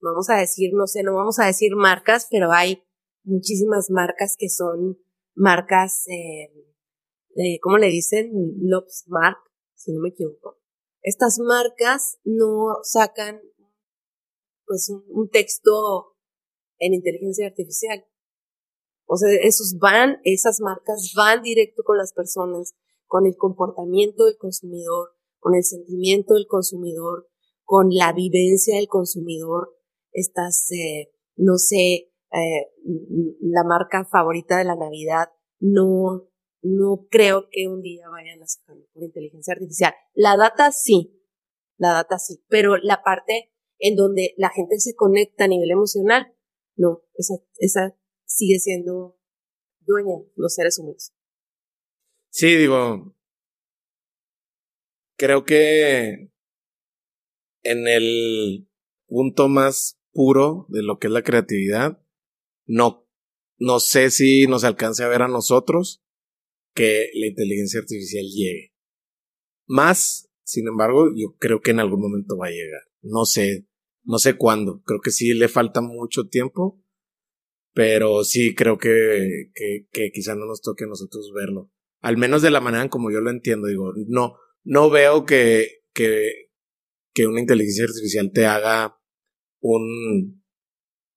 vamos a decir, no sé, no vamos a decir marcas, pero hay muchísimas marcas que son marcas, eh, eh, ¿cómo le dicen? Lobs Mark, si no me equivoco. Estas marcas no sacan pues un, texto en inteligencia artificial. O sea, esos van, esas marcas van directo con las personas, con el comportamiento del consumidor, con el sentimiento del consumidor, con la vivencia del consumidor. Estas, eh, no sé, eh, la marca favorita de la Navidad no no creo que un día vayan a sacarlo por inteligencia artificial. La data sí, la data sí, pero la parte en donde la gente se conecta a nivel emocional, no, esa, esa sigue siendo dueña los seres humanos. Sí, digo, creo que en el punto más puro de lo que es la creatividad, no, no sé si nos alcance a ver a nosotros, que la inteligencia artificial llegue. Más, sin embargo, yo creo que en algún momento va a llegar. No sé, no sé cuándo. Creo que sí le falta mucho tiempo, pero sí creo que, que, que quizá no nos toque a nosotros verlo. Al menos de la manera en como yo lo entiendo. Digo, no, no veo que, que, que una inteligencia artificial te haga un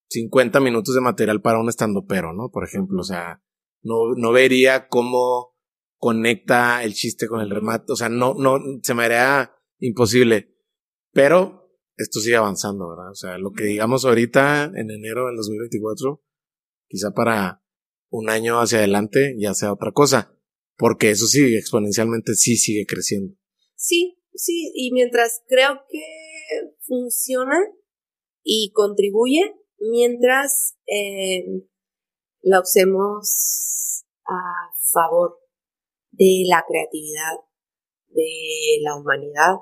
50 minutos de material para un estando pero, ¿no? Por ejemplo, o sea, no, no vería cómo conecta el chiste con el remate, o sea, no, no, se me haría imposible, pero esto sigue avanzando, ¿verdad? O sea, lo que digamos ahorita en enero del 2024, quizá para un año hacia adelante ya sea otra cosa, porque eso sí, exponencialmente sí sigue creciendo. Sí, sí, y mientras creo que funciona y contribuye, mientras eh, la usemos a favor de la creatividad, de la humanidad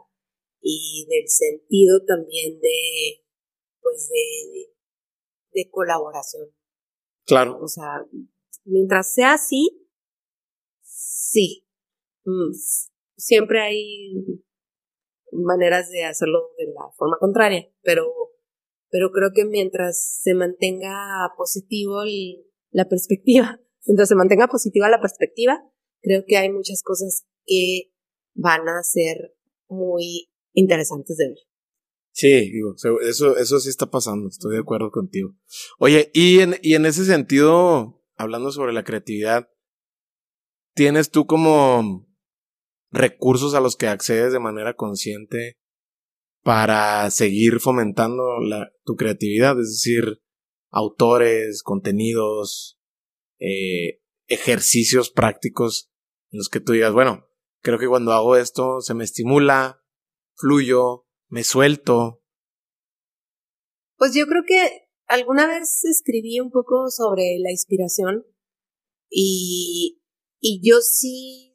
y del sentido también de, pues de, de colaboración. Claro. O sea, mientras sea así, sí. Mm, siempre hay maneras de hacerlo de la forma contraria, pero, pero creo que mientras se mantenga positivo la perspectiva, [laughs] mientras se mantenga positiva la perspectiva, creo que hay muchas cosas que van a ser muy interesantes de ver. Sí, digo, eso, eso sí está pasando, estoy de acuerdo contigo. Oye, y en, y en ese sentido, hablando sobre la creatividad, ¿tienes tú como recursos a los que accedes de manera consciente para seguir fomentando la, tu creatividad? Es decir, autores, contenidos, eh, ejercicios prácticos en los que tú digas, bueno, creo que cuando hago esto se me estimula, fluyo, me suelto. Pues yo creo que alguna vez escribí un poco sobre la inspiración y, y yo sí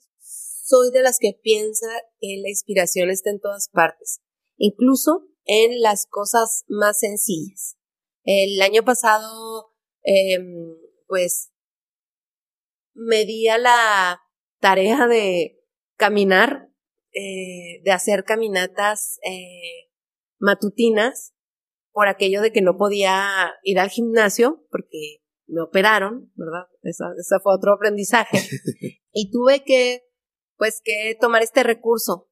soy de las que piensa que la inspiración está en todas partes, incluso en las cosas más sencillas. El año pasado, em, pues, me di a la tarea de caminar, eh, de hacer caminatas eh, matutinas por aquello de que no podía ir al gimnasio porque me operaron, ¿verdad? Ese fue otro aprendizaje. [laughs] y tuve que, pues, que tomar este recurso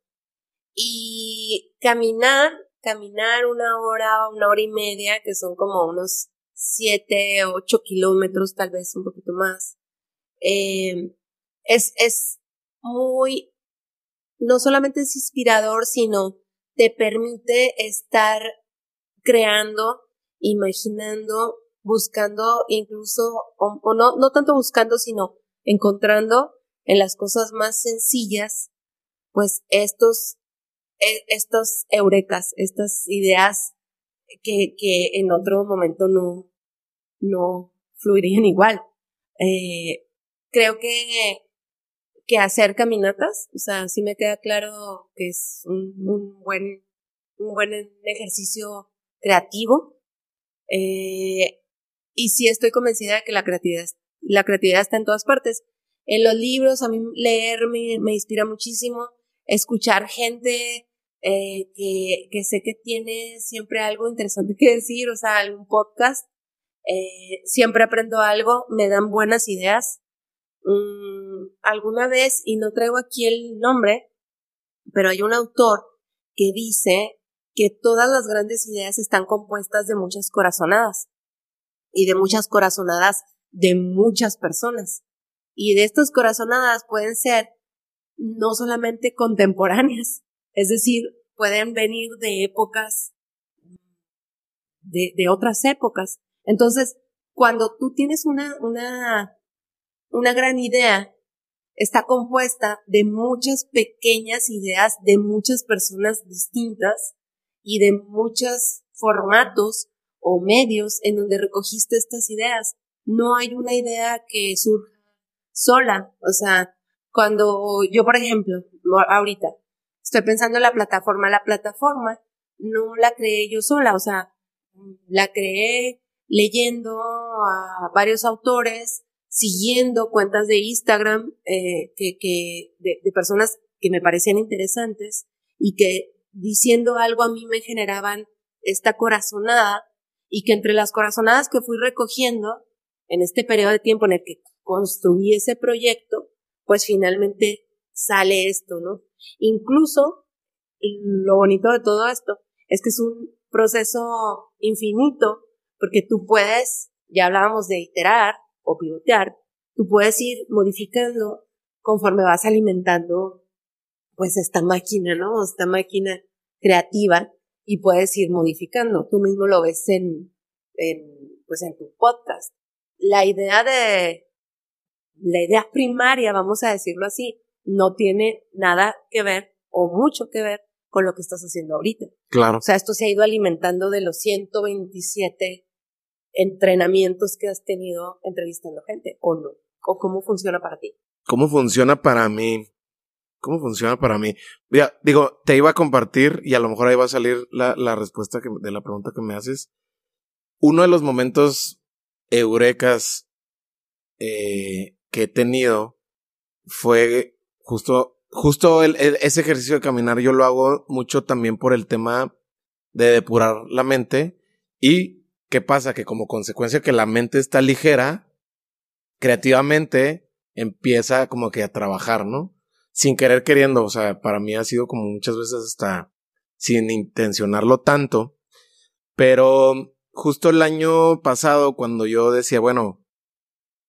y caminar, caminar una hora, una hora y media, que son como unos siete, ocho kilómetros, tal vez un poquito más. Eh, es, es muy, no solamente es inspirador, sino te permite estar creando, imaginando, buscando incluso, o, no, no tanto buscando, sino encontrando en las cosas más sencillas, pues estos, e, estos eurecas, estas ideas que, que en otro momento no, no fluirían igual. Eh, creo que que hacer caminatas. O sea, sí me queda claro que es un, un buen, un buen ejercicio creativo. Eh, y sí estoy convencida de que la creatividad, la creatividad está en todas partes. En los libros, a mí leer me, me inspira muchísimo. Escuchar gente eh, que, que sé que tiene siempre algo interesante que decir, o sea, algún podcast. Eh, siempre aprendo algo, me dan buenas ideas. Mm, alguna vez, y no traigo aquí el nombre, pero hay un autor que dice que todas las grandes ideas están compuestas de muchas corazonadas y de muchas corazonadas de muchas personas. Y de estas corazonadas pueden ser no solamente contemporáneas, es decir, pueden venir de épocas, de, de otras épocas. Entonces, cuando tú tienes una, una una gran idea está compuesta de muchas pequeñas ideas de muchas personas distintas y de muchos formatos o medios en donde recogiste estas ideas. No hay una idea que surja sola. O sea, cuando yo, por ejemplo, ahorita estoy pensando en la plataforma, la plataforma no la creé yo sola, o sea, la creé leyendo a varios autores, siguiendo cuentas de Instagram eh, que, que de, de, personas que me parecían interesantes y que diciendo algo a mí me generaban esta corazonada y que entre las corazonadas que fui recogiendo en este periodo de tiempo en el que construí ese proyecto, pues finalmente sale esto, ¿no? Incluso lo bonito de todo esto es que es un proceso infinito porque tú puedes, ya hablábamos de iterar, o pivotear, tú puedes ir modificando conforme vas alimentando pues esta máquina, ¿no? Esta máquina creativa y puedes ir modificando. Tú mismo lo ves en, pues en tu podcast. La idea de, la idea primaria, vamos a decirlo así, no tiene nada que ver o mucho que ver con lo que estás haciendo ahorita. Claro. O sea, esto se ha ido alimentando de los 127 entrenamientos que has tenido entrevistando gente o no? ¿O cómo funciona para ti? ¿Cómo funciona para mí? ¿Cómo funciona para mí? Mira, digo, te iba a compartir y a lo mejor ahí va a salir la, la respuesta que, de la pregunta que me haces. Uno de los momentos eurecas eh, que he tenido fue justo, justo ese ejercicio de caminar. Yo lo hago mucho también por el tema de depurar la mente. Y qué pasa? Que como consecuencia que la mente está ligera, creativamente empieza como que a trabajar, ¿no? Sin querer queriendo. O sea, para mí ha sido como muchas veces hasta sin intencionarlo tanto. Pero justo el año pasado, cuando yo decía, bueno,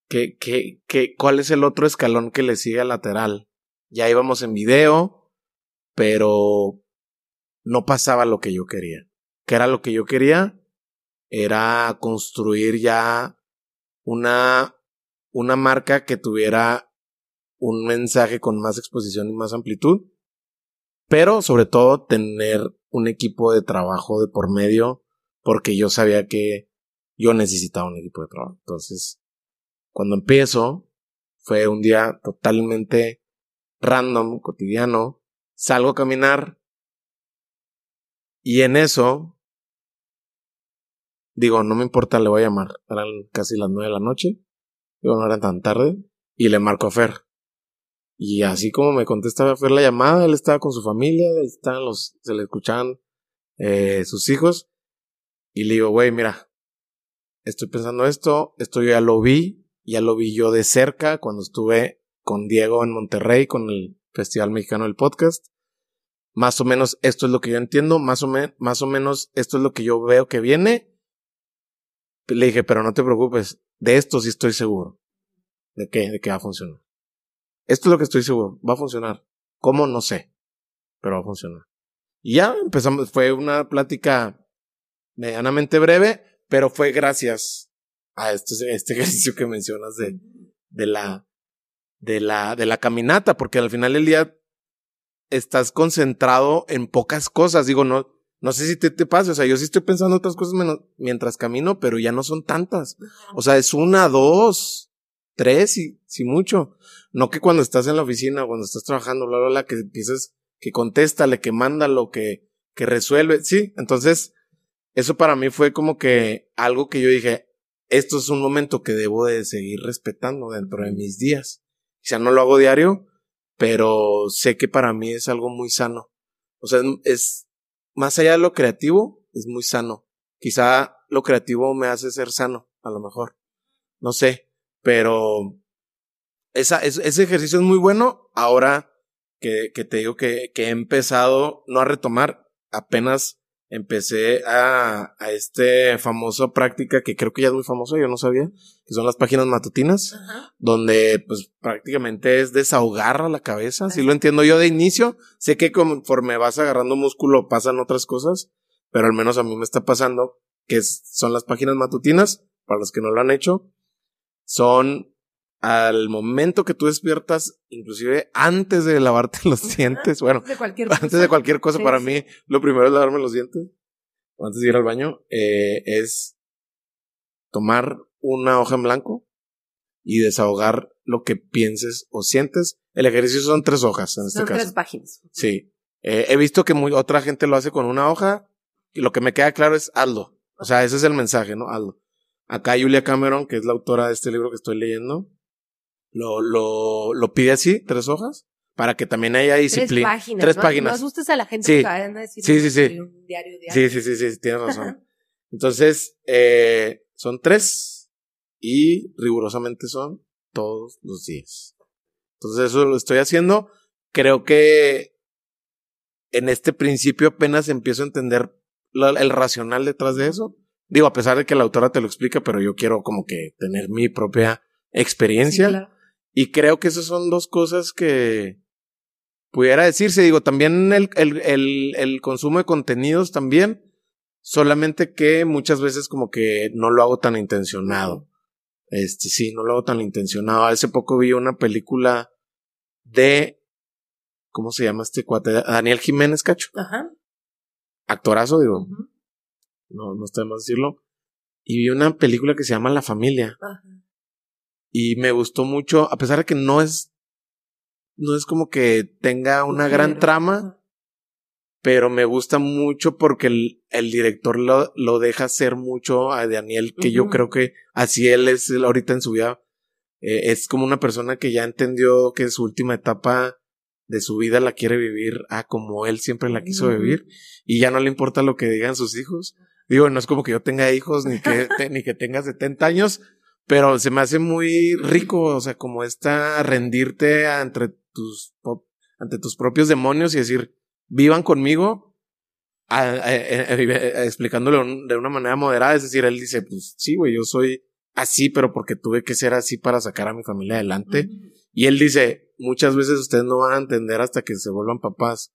¿qué, qué, qué, ¿cuál es el otro escalón que le sigue al lateral? Ya íbamos en video, pero no pasaba lo que yo quería. ¿Qué era lo que yo quería? Era construir ya una, una marca que tuviera un mensaje con más exposición y más amplitud, pero sobre todo tener un equipo de trabajo de por medio porque yo sabía que yo necesitaba un equipo de trabajo. Entonces, cuando empiezo, fue un día totalmente random, cotidiano, salgo a caminar y en eso digo, no me importa, le voy a llamar. Eran casi las nueve de la noche, digo, no era tan tarde, y le marco a Fer. Y así como me contestaba Fer la llamada, él estaba con su familia, los, se le escuchaban eh, sus hijos, y le digo, güey, mira, estoy pensando esto, esto ya lo vi, ya lo vi yo de cerca cuando estuve con Diego en Monterrey, con el Festival Mexicano del Podcast. Más o menos esto es lo que yo entiendo, más o, menos esto es lo que yo veo que viene. Le dije, pero no te preocupes, de esto sí estoy seguro. ¿De? De que va a funcionar. Esto es lo que estoy seguro, va a funcionar. ¿Cómo? No sé, pero va a funcionar. Y ya empezamos, fue una plática medianamente breve, pero fue gracias a este, este [laughs] ejercicio que mencionas de, de la, de la, de la caminata, porque al final del día estás concentrado en pocas cosas. Digo, no, no sé si te, te pasa, o sea, yo sí estoy pensando otras cosas mientras camino, pero ya no son tantas. O sea, es una, dos, tres, y si mucho. No que cuando estás en la oficina, cuando estás trabajando, bla, bla, bla, que empieces, que contéstale, que mándalo, que, que resuelve. Sí, entonces, eso para mí fue como que algo que yo dije, esto es un momento que debo de seguir respetando dentro de mis días. O sea, no lo hago diario, pero sé que para mí es algo muy sano. O sea, es, más allá de lo creativo, es muy sano. Quizá lo creativo me hace ser sano, a lo mejor. No sé, pero esa, ese ejercicio es muy bueno. Ahora que, que te digo que, que he empezado no a retomar, apenas empecé a, a este famoso práctica que creo que ya es muy famoso, yo no sabía, que son las páginas matutinas, donde pues prácticamente es desahogar a la cabeza, si lo entiendo yo de inicio, sé que conforme vas agarrando músculo pasan otras cosas, pero al menos a mí me está pasando que son las páginas matutinas, para los que no lo han hecho, son al momento que tú despiertas, inclusive antes de lavarte los dientes, bueno, antes de cualquier cosa, antes de cualquier cosa para mí, lo primero es lavarme los dientes, antes de ir al baño, eh, es tomar una hoja en blanco y desahogar lo que pienses o sientes. El ejercicio son tres hojas en este caso. Son tres páginas. Sí. Eh, he visto que muy, otra gente lo hace con una hoja y lo que me queda claro es hazlo. O sea, ese es el mensaje, ¿no? Hazlo. Acá Julia Cameron, que es la autora de este libro que estoy leyendo, lo, lo, lo pide así, tres hojas, para que también haya disciplina. Tres páginas. Tres ¿no? páginas. No asustes a la gente sí. a decir sí, sí, sí. un diario, diario. Sí, sí, sí, sí, tienes [laughs] razón. Entonces, eh, son tres y rigurosamente son todos los días. Entonces, eso lo estoy haciendo. Creo que en este principio apenas empiezo a entender la, el racional detrás de eso. Digo, a pesar de que la autora te lo explica, pero yo quiero como que tener mi propia experiencia. Sí, claro. Y creo que esas son dos cosas que pudiera decirse. Digo, también el, el, el, el, consumo de contenidos también. Solamente que muchas veces como que no lo hago tan intencionado. Este, sí, no lo hago tan intencionado. Hace poco vi una película de, ¿cómo se llama este cuate? Daniel Jiménez Cacho. Ajá. Actorazo, digo. Uh -huh. No, no está de más decirlo. Y vi una película que se llama La Familia. Ajá. Y me gustó mucho, a pesar de que no es, no es como que tenga una gran trama, pero me gusta mucho porque el, el director lo, lo, deja hacer mucho a Daniel, que uh -huh. yo creo que así él es ahorita en su vida. eh, es como una persona que ya entendió que su última etapa de su vida la quiere vivir a como él siempre la quiso vivir y ya no le importa lo que digan sus hijos. Digo, no es como que yo tenga hijos ni que, ni que tenga 70 años, pero se me hace muy rico, o sea, como esta rendirte entre tus, ante tus propios demonios y decir, vivan conmigo, explicándolo de una manera moderada, es decir, él dice, pues sí, güey, yo soy así, pero porque tuve que ser así para sacar a mi familia adelante. Y él dice, muchas veces ustedes no van a entender hasta que se vuelvan papás.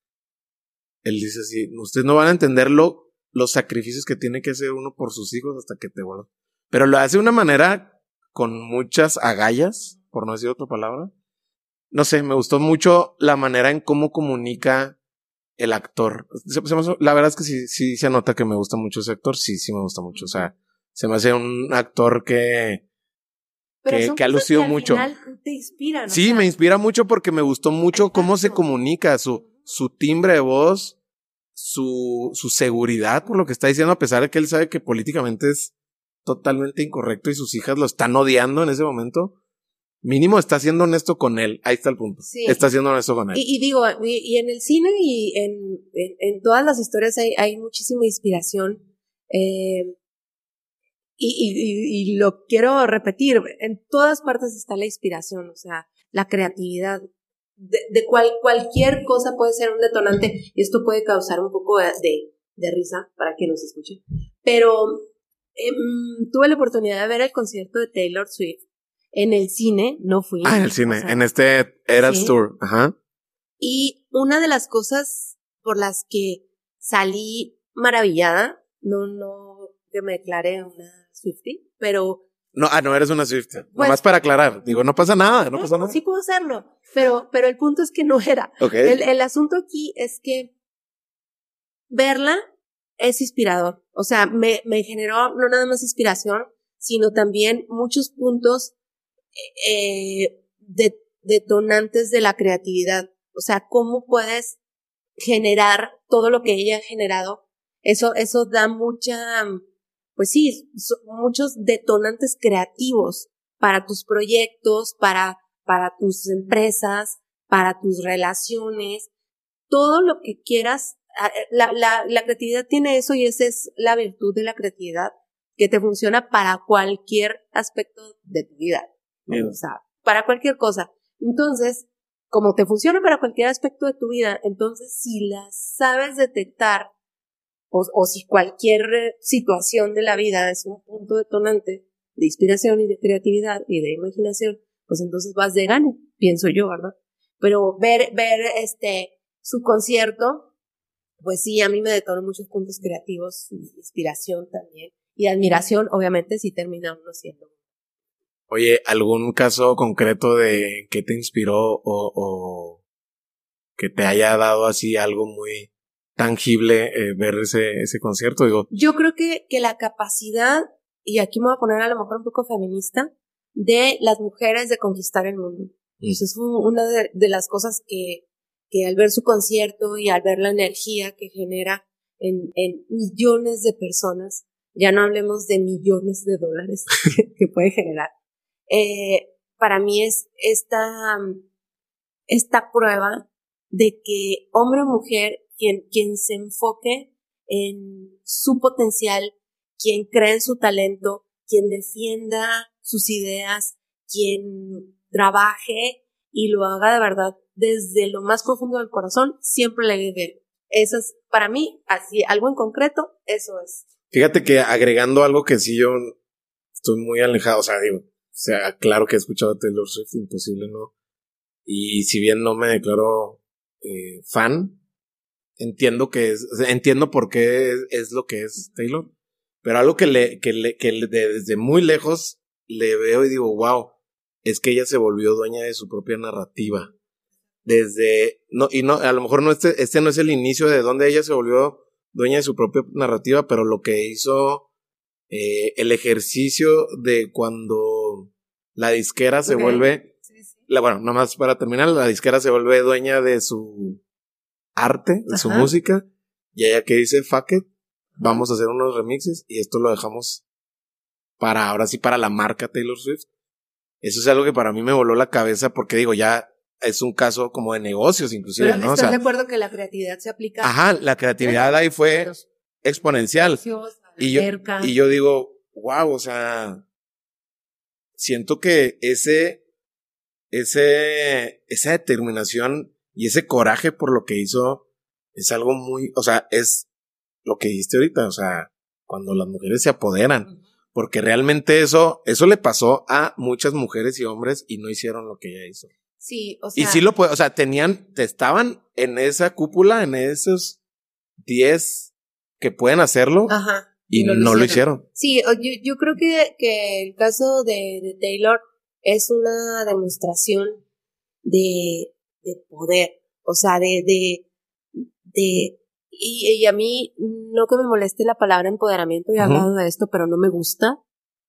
Él dice así, ustedes no van a entender los sacrificios que tiene que hacer uno por sus hijos hasta que te vuelvan. Pero lo hace de una manera con muchas agallas, por no decir otra palabra. No sé, me gustó mucho la manera en cómo comunica el actor. La verdad es que sí, sí se nota que me gusta mucho ese actor, sí, sí me gusta mucho. O sea, se me hace un actor que, que, que, ha lucido mucho. te inspiran. Sí, me inspira mucho porque me gustó mucho cómo se comunica, su, su timbre de voz, su, su seguridad por lo que está diciendo, a pesar de que él sabe que políticamente es totalmente incorrecto y sus hijas lo están odiando en ese momento. Mínimo está siendo honesto con él. Ahí está el punto. Sí. Está siendo honesto con él. Y, digo, y, en el cine y en, en, todas las historias hay, hay muchísima inspiración. Eh, y, y, lo quiero repetir, en todas partes está la inspiración, o sea, la creatividad. De, de cual, cualquier cosa puede ser un detonante y esto puede causar un poco de, de, risa para quien nos escuche. Pero em, tuve la oportunidad de ver el concierto de Taylor Swift en el cine, no fui. Ah, en el cine, en este Eras Tour, ajá. Y una de las cosas por las que salí maravillada, no, no que me declaré una Swifty, pero... No, ah, no eres una Swifty. Pues, Nomás para aclarar. Digo, no pasa nada, no, pasa nada. Sí puedo hacerlo, pero, pero el punto es que no era. El, el asunto aquí es que verla es inspirador. O sea, me, me generó no nada más inspiración, sino también muchos puntos eh, de, detonantes de la creatividad. O sea, cómo puedes generar todo lo que ella ha generado. Eso, eso da mucha pues sí, muchos detonantes creativos para tus proyectos, para, para tus empresas, para tus relaciones, todo lo que quieras. Ah, eh, la, la, la creatividad tiene eso y esa es la virtud de la creatividad, que te funciona para cualquier aspecto de tu vida. O sea, para cualquier cosa. Entonces, como te funciona para cualquier aspecto de tu vida, entonces si la sabes detectar o, si cualquier eh, situación de la vida es un punto detonante de inspiración y de creatividad y de imaginación, pues entonces vas de gane, pienso yo, ¿verdad? Pero ver, ver este, su concierto, pues sí, a mí me detonó muchos puntos creativos, inspiración también, y admiración, obviamente, si termina uno siendo. Oye, ¿algún caso concreto de qué te inspiró o, o que te haya dado así algo muy, tangible eh, ver ese, ese concierto. Digo. Yo creo que, que la capacidad, y aquí me voy a poner a lo mejor un poco feminista, de las mujeres de conquistar el mundo. Mm. Eso es una de, las cosas que, que al ver su concierto y al ver la energía que genera en, en millones de personas, ya no hablemos de millones de dólares [laughs] que, puede generar, eh, para mí es esta, esta prueba de que hombre o mujer quien, se enfoque en su potencial, quien cree en su talento, quien defienda sus ideas, quien trabaje y lo haga de verdad desde lo más profundo del corazón, siempre le vive. Eso es, para mí, así, algo en concreto, eso es. Fíjate que agregando algo que sí yo estoy muy alejado, o sea, digo, o sea, claro que he escuchado Taylor Swift, imposible, ¿no? Y si bien no me declaro eh, fan, entiendo que es, entiendo por qué es, lo que es Taylor. Pero algo que le, que le, que desde muy lejos le veo y digo, wow, es que ella se volvió dueña de su propia narrativa. Desde, no, y no, a lo mejor no este, este no es el inicio de donde ella se volvió dueña de su propia narrativa, pero lo que hizo, eh, el ejercicio de cuando la disquera se vuelve, La, bueno, más para terminar, la disquera se vuelve dueña de su, arte de su música y ella que dice, fuck it, vamos a hacer unos remixes y esto lo dejamos para, ahora sí, para la marca Taylor Swift. Eso es algo que para mí me voló la cabeza porque digo, ya es un caso como de negocios inclusive, Pero ¿no? O ¿Estás sea, de acuerdo que la creatividad se aplica? ajá, la creatividad ahí fue exponencial. Y yo, cerca. y yo digo, wow, o sea, siento que ese, ese, esa determinación y ese coraje por lo que hizo es algo muy, o sea, es lo que dijiste ahorita, o sea, cuando las mujeres se apoderan, porque realmente eso, eso le pasó a muchas mujeres y hombres y no hicieron lo que ella hizo. Sí, o sea. Y sí lo puede, o sea, tenían, estaban en esa cúpula, en esos 10 que pueden hacerlo Ajá. y no, lo hicieron. Sí, o- yo, yo creo que, que el caso de, de Taylor es una demostración de, de poder, o sea, de, de, de y, y a mí no que me moleste la palabra empoderamiento, he hablado de esto, pero no me gusta,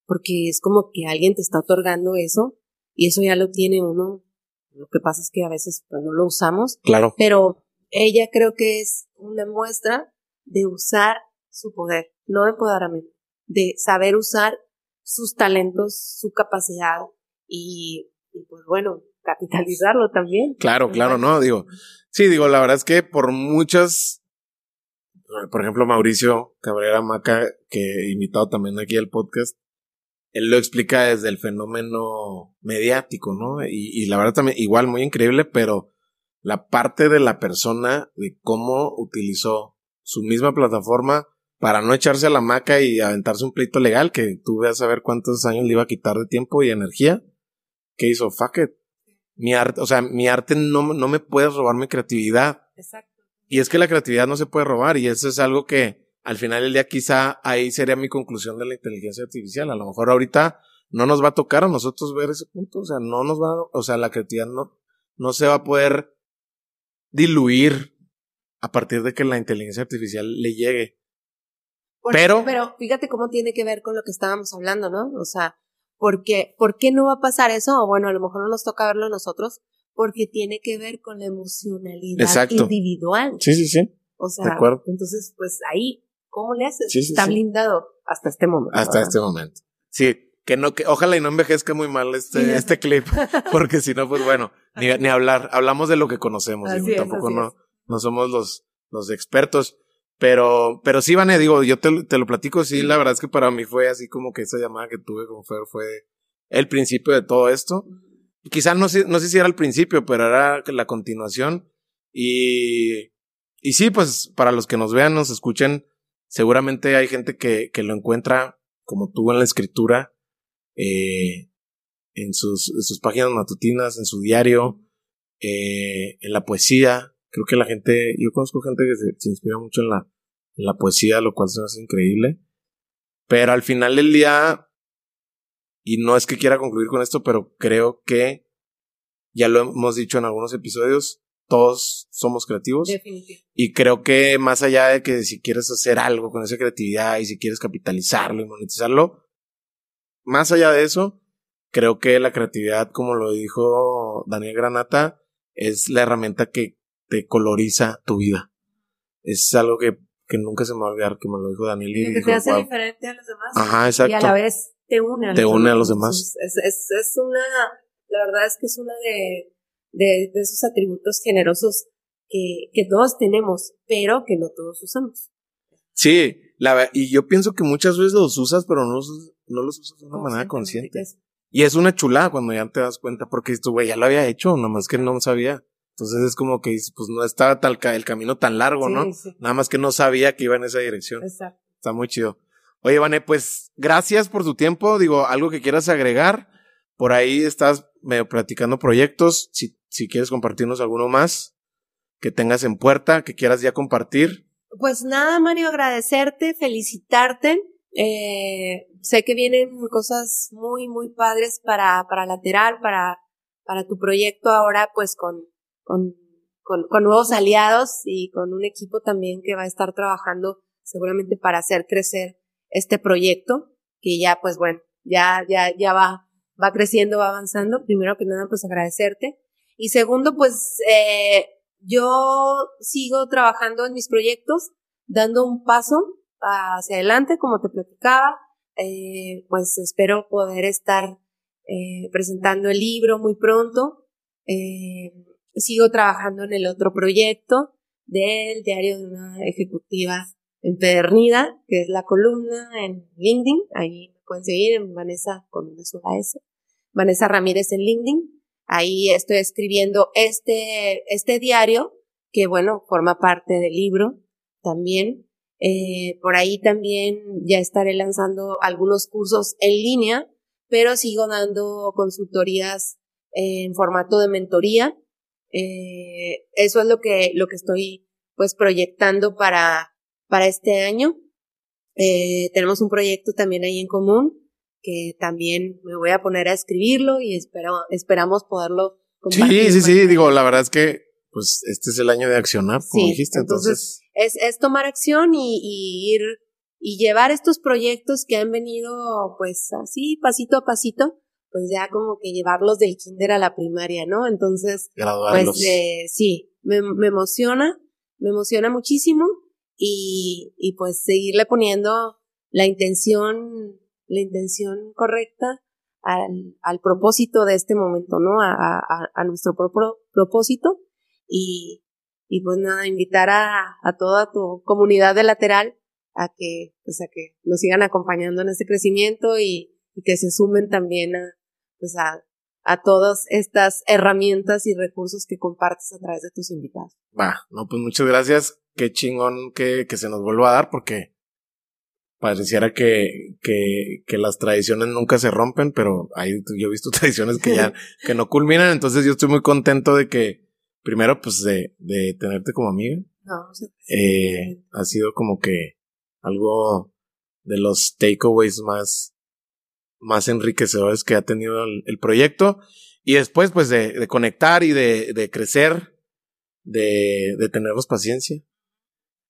porque es como que alguien te está otorgando eso, y eso ya lo tiene uno, lo que pasa es que a veces pues, no lo usamos, Claro. pero ella creo que es una muestra de usar su poder, no de empoderamiento, de saber usar sus talentos, su capacidad y, y, pues bueno, capitalizarlo también. Claro, claro, no, digo, sí, digo, la verdad es que por muchas, por ejemplo, Mauricio Cabrera Maca, que invitado también aquí al podcast, él lo explica desde el fenómeno mediático, ¿no? Y, y la verdad también, igual muy increíble, pero la parte de la persona, de cómo utilizó su misma plataforma para no echarse a la maca y aventarse un pleito legal, que tú veas a ver cuántos años le iba a quitar de tiempo y energía, que hizo, fuck it. Mi arte, o sea, mi arte no, no me puede robar mi creatividad. Exacto. Y es que la creatividad no se puede robar y eso es algo que al final del día quizá ahí sería mi conclusión de la inteligencia artificial. A lo mejor ahorita no nos va a tocar a nosotros ver ese punto, o sea, no nos va, o sea, la creatividad no, no se va a poder diluir a partir de que la inteligencia artificial le llegue. Pero- Pero fíjate cómo tiene que ver con lo que estábamos hablando, ¿no? O sea, ¿por qué, ¿por qué no va a pasar eso? O bueno, a lo mejor no nos toca verlo nosotros, porque tiene que ver con la emocionalidad Exacto. individual. Sí, sí, sí. O sea, De acuerdo. entonces, pues ahí, ¿cómo le haces? Sí, sí, Está sí. blindado hasta este momento. Hasta ¿verdad? este momento. Sí, que no, que ojalá y no envejezca muy mal este, este clip, [laughs] porque si no, pues bueno, ni, ni hablar, hablamos de lo que conocemos, digo, es, tampoco no, no somos los, los expertos, pero, pero sí, Vane, digo, yo te, te lo platico, sí, la verdad es que para mí fue así como que esa llamada que tuve con Fer fue el principio de todo esto. Quizá no sé, no sé si era el principio, pero era la continuación. Y, y sí, pues para los que nos vean, nos escuchen, seguramente hay gente que, que lo encuentra como tú en la escritura, eh, en, sus, sus páginas matutinas, en su diario, eh, en la poesía. Creo que la gente, yo conozco gente que se, se inspira mucho en la, en la poesía, lo cual se me hace increíble. Pero al final del día, y no es que quiera concluir con esto, pero creo que ya lo hemos dicho en algunos episodios, todos somos creativos. Definitivo. Y creo que más allá de que si quieres hacer algo con esa creatividad y si quieres capitalizarlo y monetizarlo, más allá de eso, creo que la creatividad, como lo dijo Daniel Granata, es la herramienta que te coloriza tu vida. Es algo que, que nunca se me va a olvidar, que me lo dijo Daniel y que dijo, te hace "Wow". diferente a los demás. Ajá, Y exacto. a la vez te une a los Te demás. une a los demás. Entonces, Es, es, es una, la verdad es que es una de, de, de esos atributos generosos que, que todos tenemos, pero que no todos usamos. Sí, la, y yo pienso que muchas veces los usas, pero no los, no los usas de una manera consciente. Es- Y es una chulada cuando ya te das cuenta, porque tu güey ya lo había hecho, nomás que no sabía. Entonces es como que pues no estaba tal ca- el camino tan largo, ¿no? Sí, Nada más que no sabía que iba en esa dirección. exacto. Está muy chido. Oye, Vané, pues gracias por tu tiempo. Digo, algo que quieras agregar. Por ahí estás medio platicando proyectos. Si, si quieres compartirnos alguno más que tengas en puerta, que quieras ya compartir. Pues nada, Mario, agradecerte, felicitarte. Eh, sé que vienen cosas muy, muy padres para, para lateral, para, para tu proyecto ahora, pues con, con, con, con nuevos aliados y con un equipo también que va a estar trabajando seguramente para hacer crecer este proyecto, que ya, pues bueno, ya, ya, ya va, va creciendo, va avanzando. Primero que nada, pues agradecerte. Y segundo, pues, eh, yo sigo trabajando en mis proyectos, dando un paso hacia adelante, como te platicaba. Eh, pues espero poder estar eh, presentando el libro muy pronto. Eh, sigo trabajando en el otro proyecto del diario de una ejecutiva empedernida, que es la columna en LinkedIn. Ahí pueden seguir en Vanessa con una sola S. Vanessa Ramírez en LinkedIn. Ahí estoy escribiendo este, este diario, que bueno, forma parte del libro también. Eh, por ahí también ya estaré lanzando algunos cursos en línea, pero sigo dando consultorías en formato de mentoría. Eh, eso es lo que, lo que estoy pues proyectando para, para este año. Eh, tenemos un proyecto también ahí en común que también me voy a poner a escribirlo y espero, esperamos poderlo compartir. Sí, sí, sí, digo, la verdad es que pues este es el año de accionar, como dijiste, entonces es, es tomar acción y, y, ir y llevar estos proyectos que han venido pues así pasito a pasito, pues ya como que llevarlos del kinder a la primaria, ¿no? Entonces, pues eh, sí, me, me emociona, me emociona muchísimo y, y pues seguirle poniendo la intención, la intención correcta al, al propósito de este momento, ¿no? A, a, a nuestro propio propósito y, y pues nada, invitar a, a toda tu comunidad de lateral a que, pues a que nos sigan acompañando en este crecimiento y, y que se sumen también a, pues a, a todas estas herramientas y recursos que compartes a través de tus invitados. Va, no, pues muchas gracias. Qué chingón que, que se nos vuelva a dar porque pareciera que, que, que las tradiciones nunca se rompen, pero ahí yo he visto [laughs] tradiciones que ya, que no culminan, entonces yo estoy muy contento de que, primero, pues de, de tenerte como amiga. No, eh, ha sido como que algo de los takeaways más, más enriquecedores que ha tenido el, proyecto. Y después, pues, de, de conectar y de, de crecer, de, de tenernos paciencia.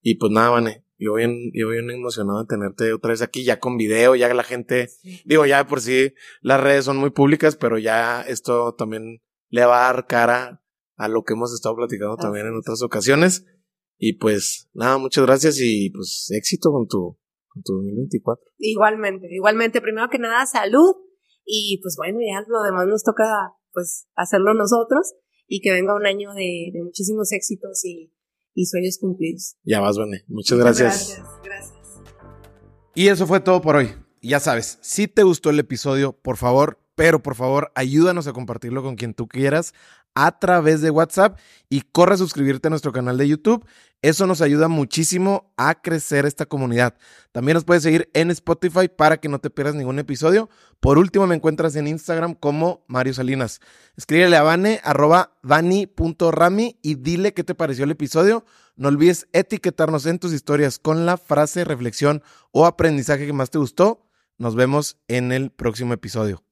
Y pues nada, Vane, yo bien, yo bien emocionado de tenerte otra vez aquí, ya con video, ya la gente, digo, ya por sí las redes son muy públicas, pero ya esto también le va a dar cara a lo que hemos estado platicando también en otras ocasiones. Y pues nada, muchas gracias y pues éxito con tu, con tu 2024. Igualmente, igualmente, primero que nada, salud y pues bueno, ya lo demás nos toca pues hacerlo nosotros y que venga un año de, de muchísimos éxitos y, y, sueños cumplidos. Ya vas, Bene. Muchas, gracias. Gracias, gracias. Y eso fue todo por hoy. Ya sabes, si te gustó el episodio, por favor, pero por favor, ayúdanos a compartirlo con quien tú quieras a través de WhatsApp y corre a suscribirte a nuestro canal de YouTube. Eso nos ayuda muchísimo a crecer esta comunidad. También nos puedes seguir en Spotify para que no te pierdas ningún episodio. Por último, me encuentras en Instagram como Mario Salinas. Escríbele a Vane, arroba y dile qué te pareció el episodio. No olvides etiquetarnos en tus historias con la frase, reflexión o aprendizaje que más te gustó. Nos vemos en el próximo episodio.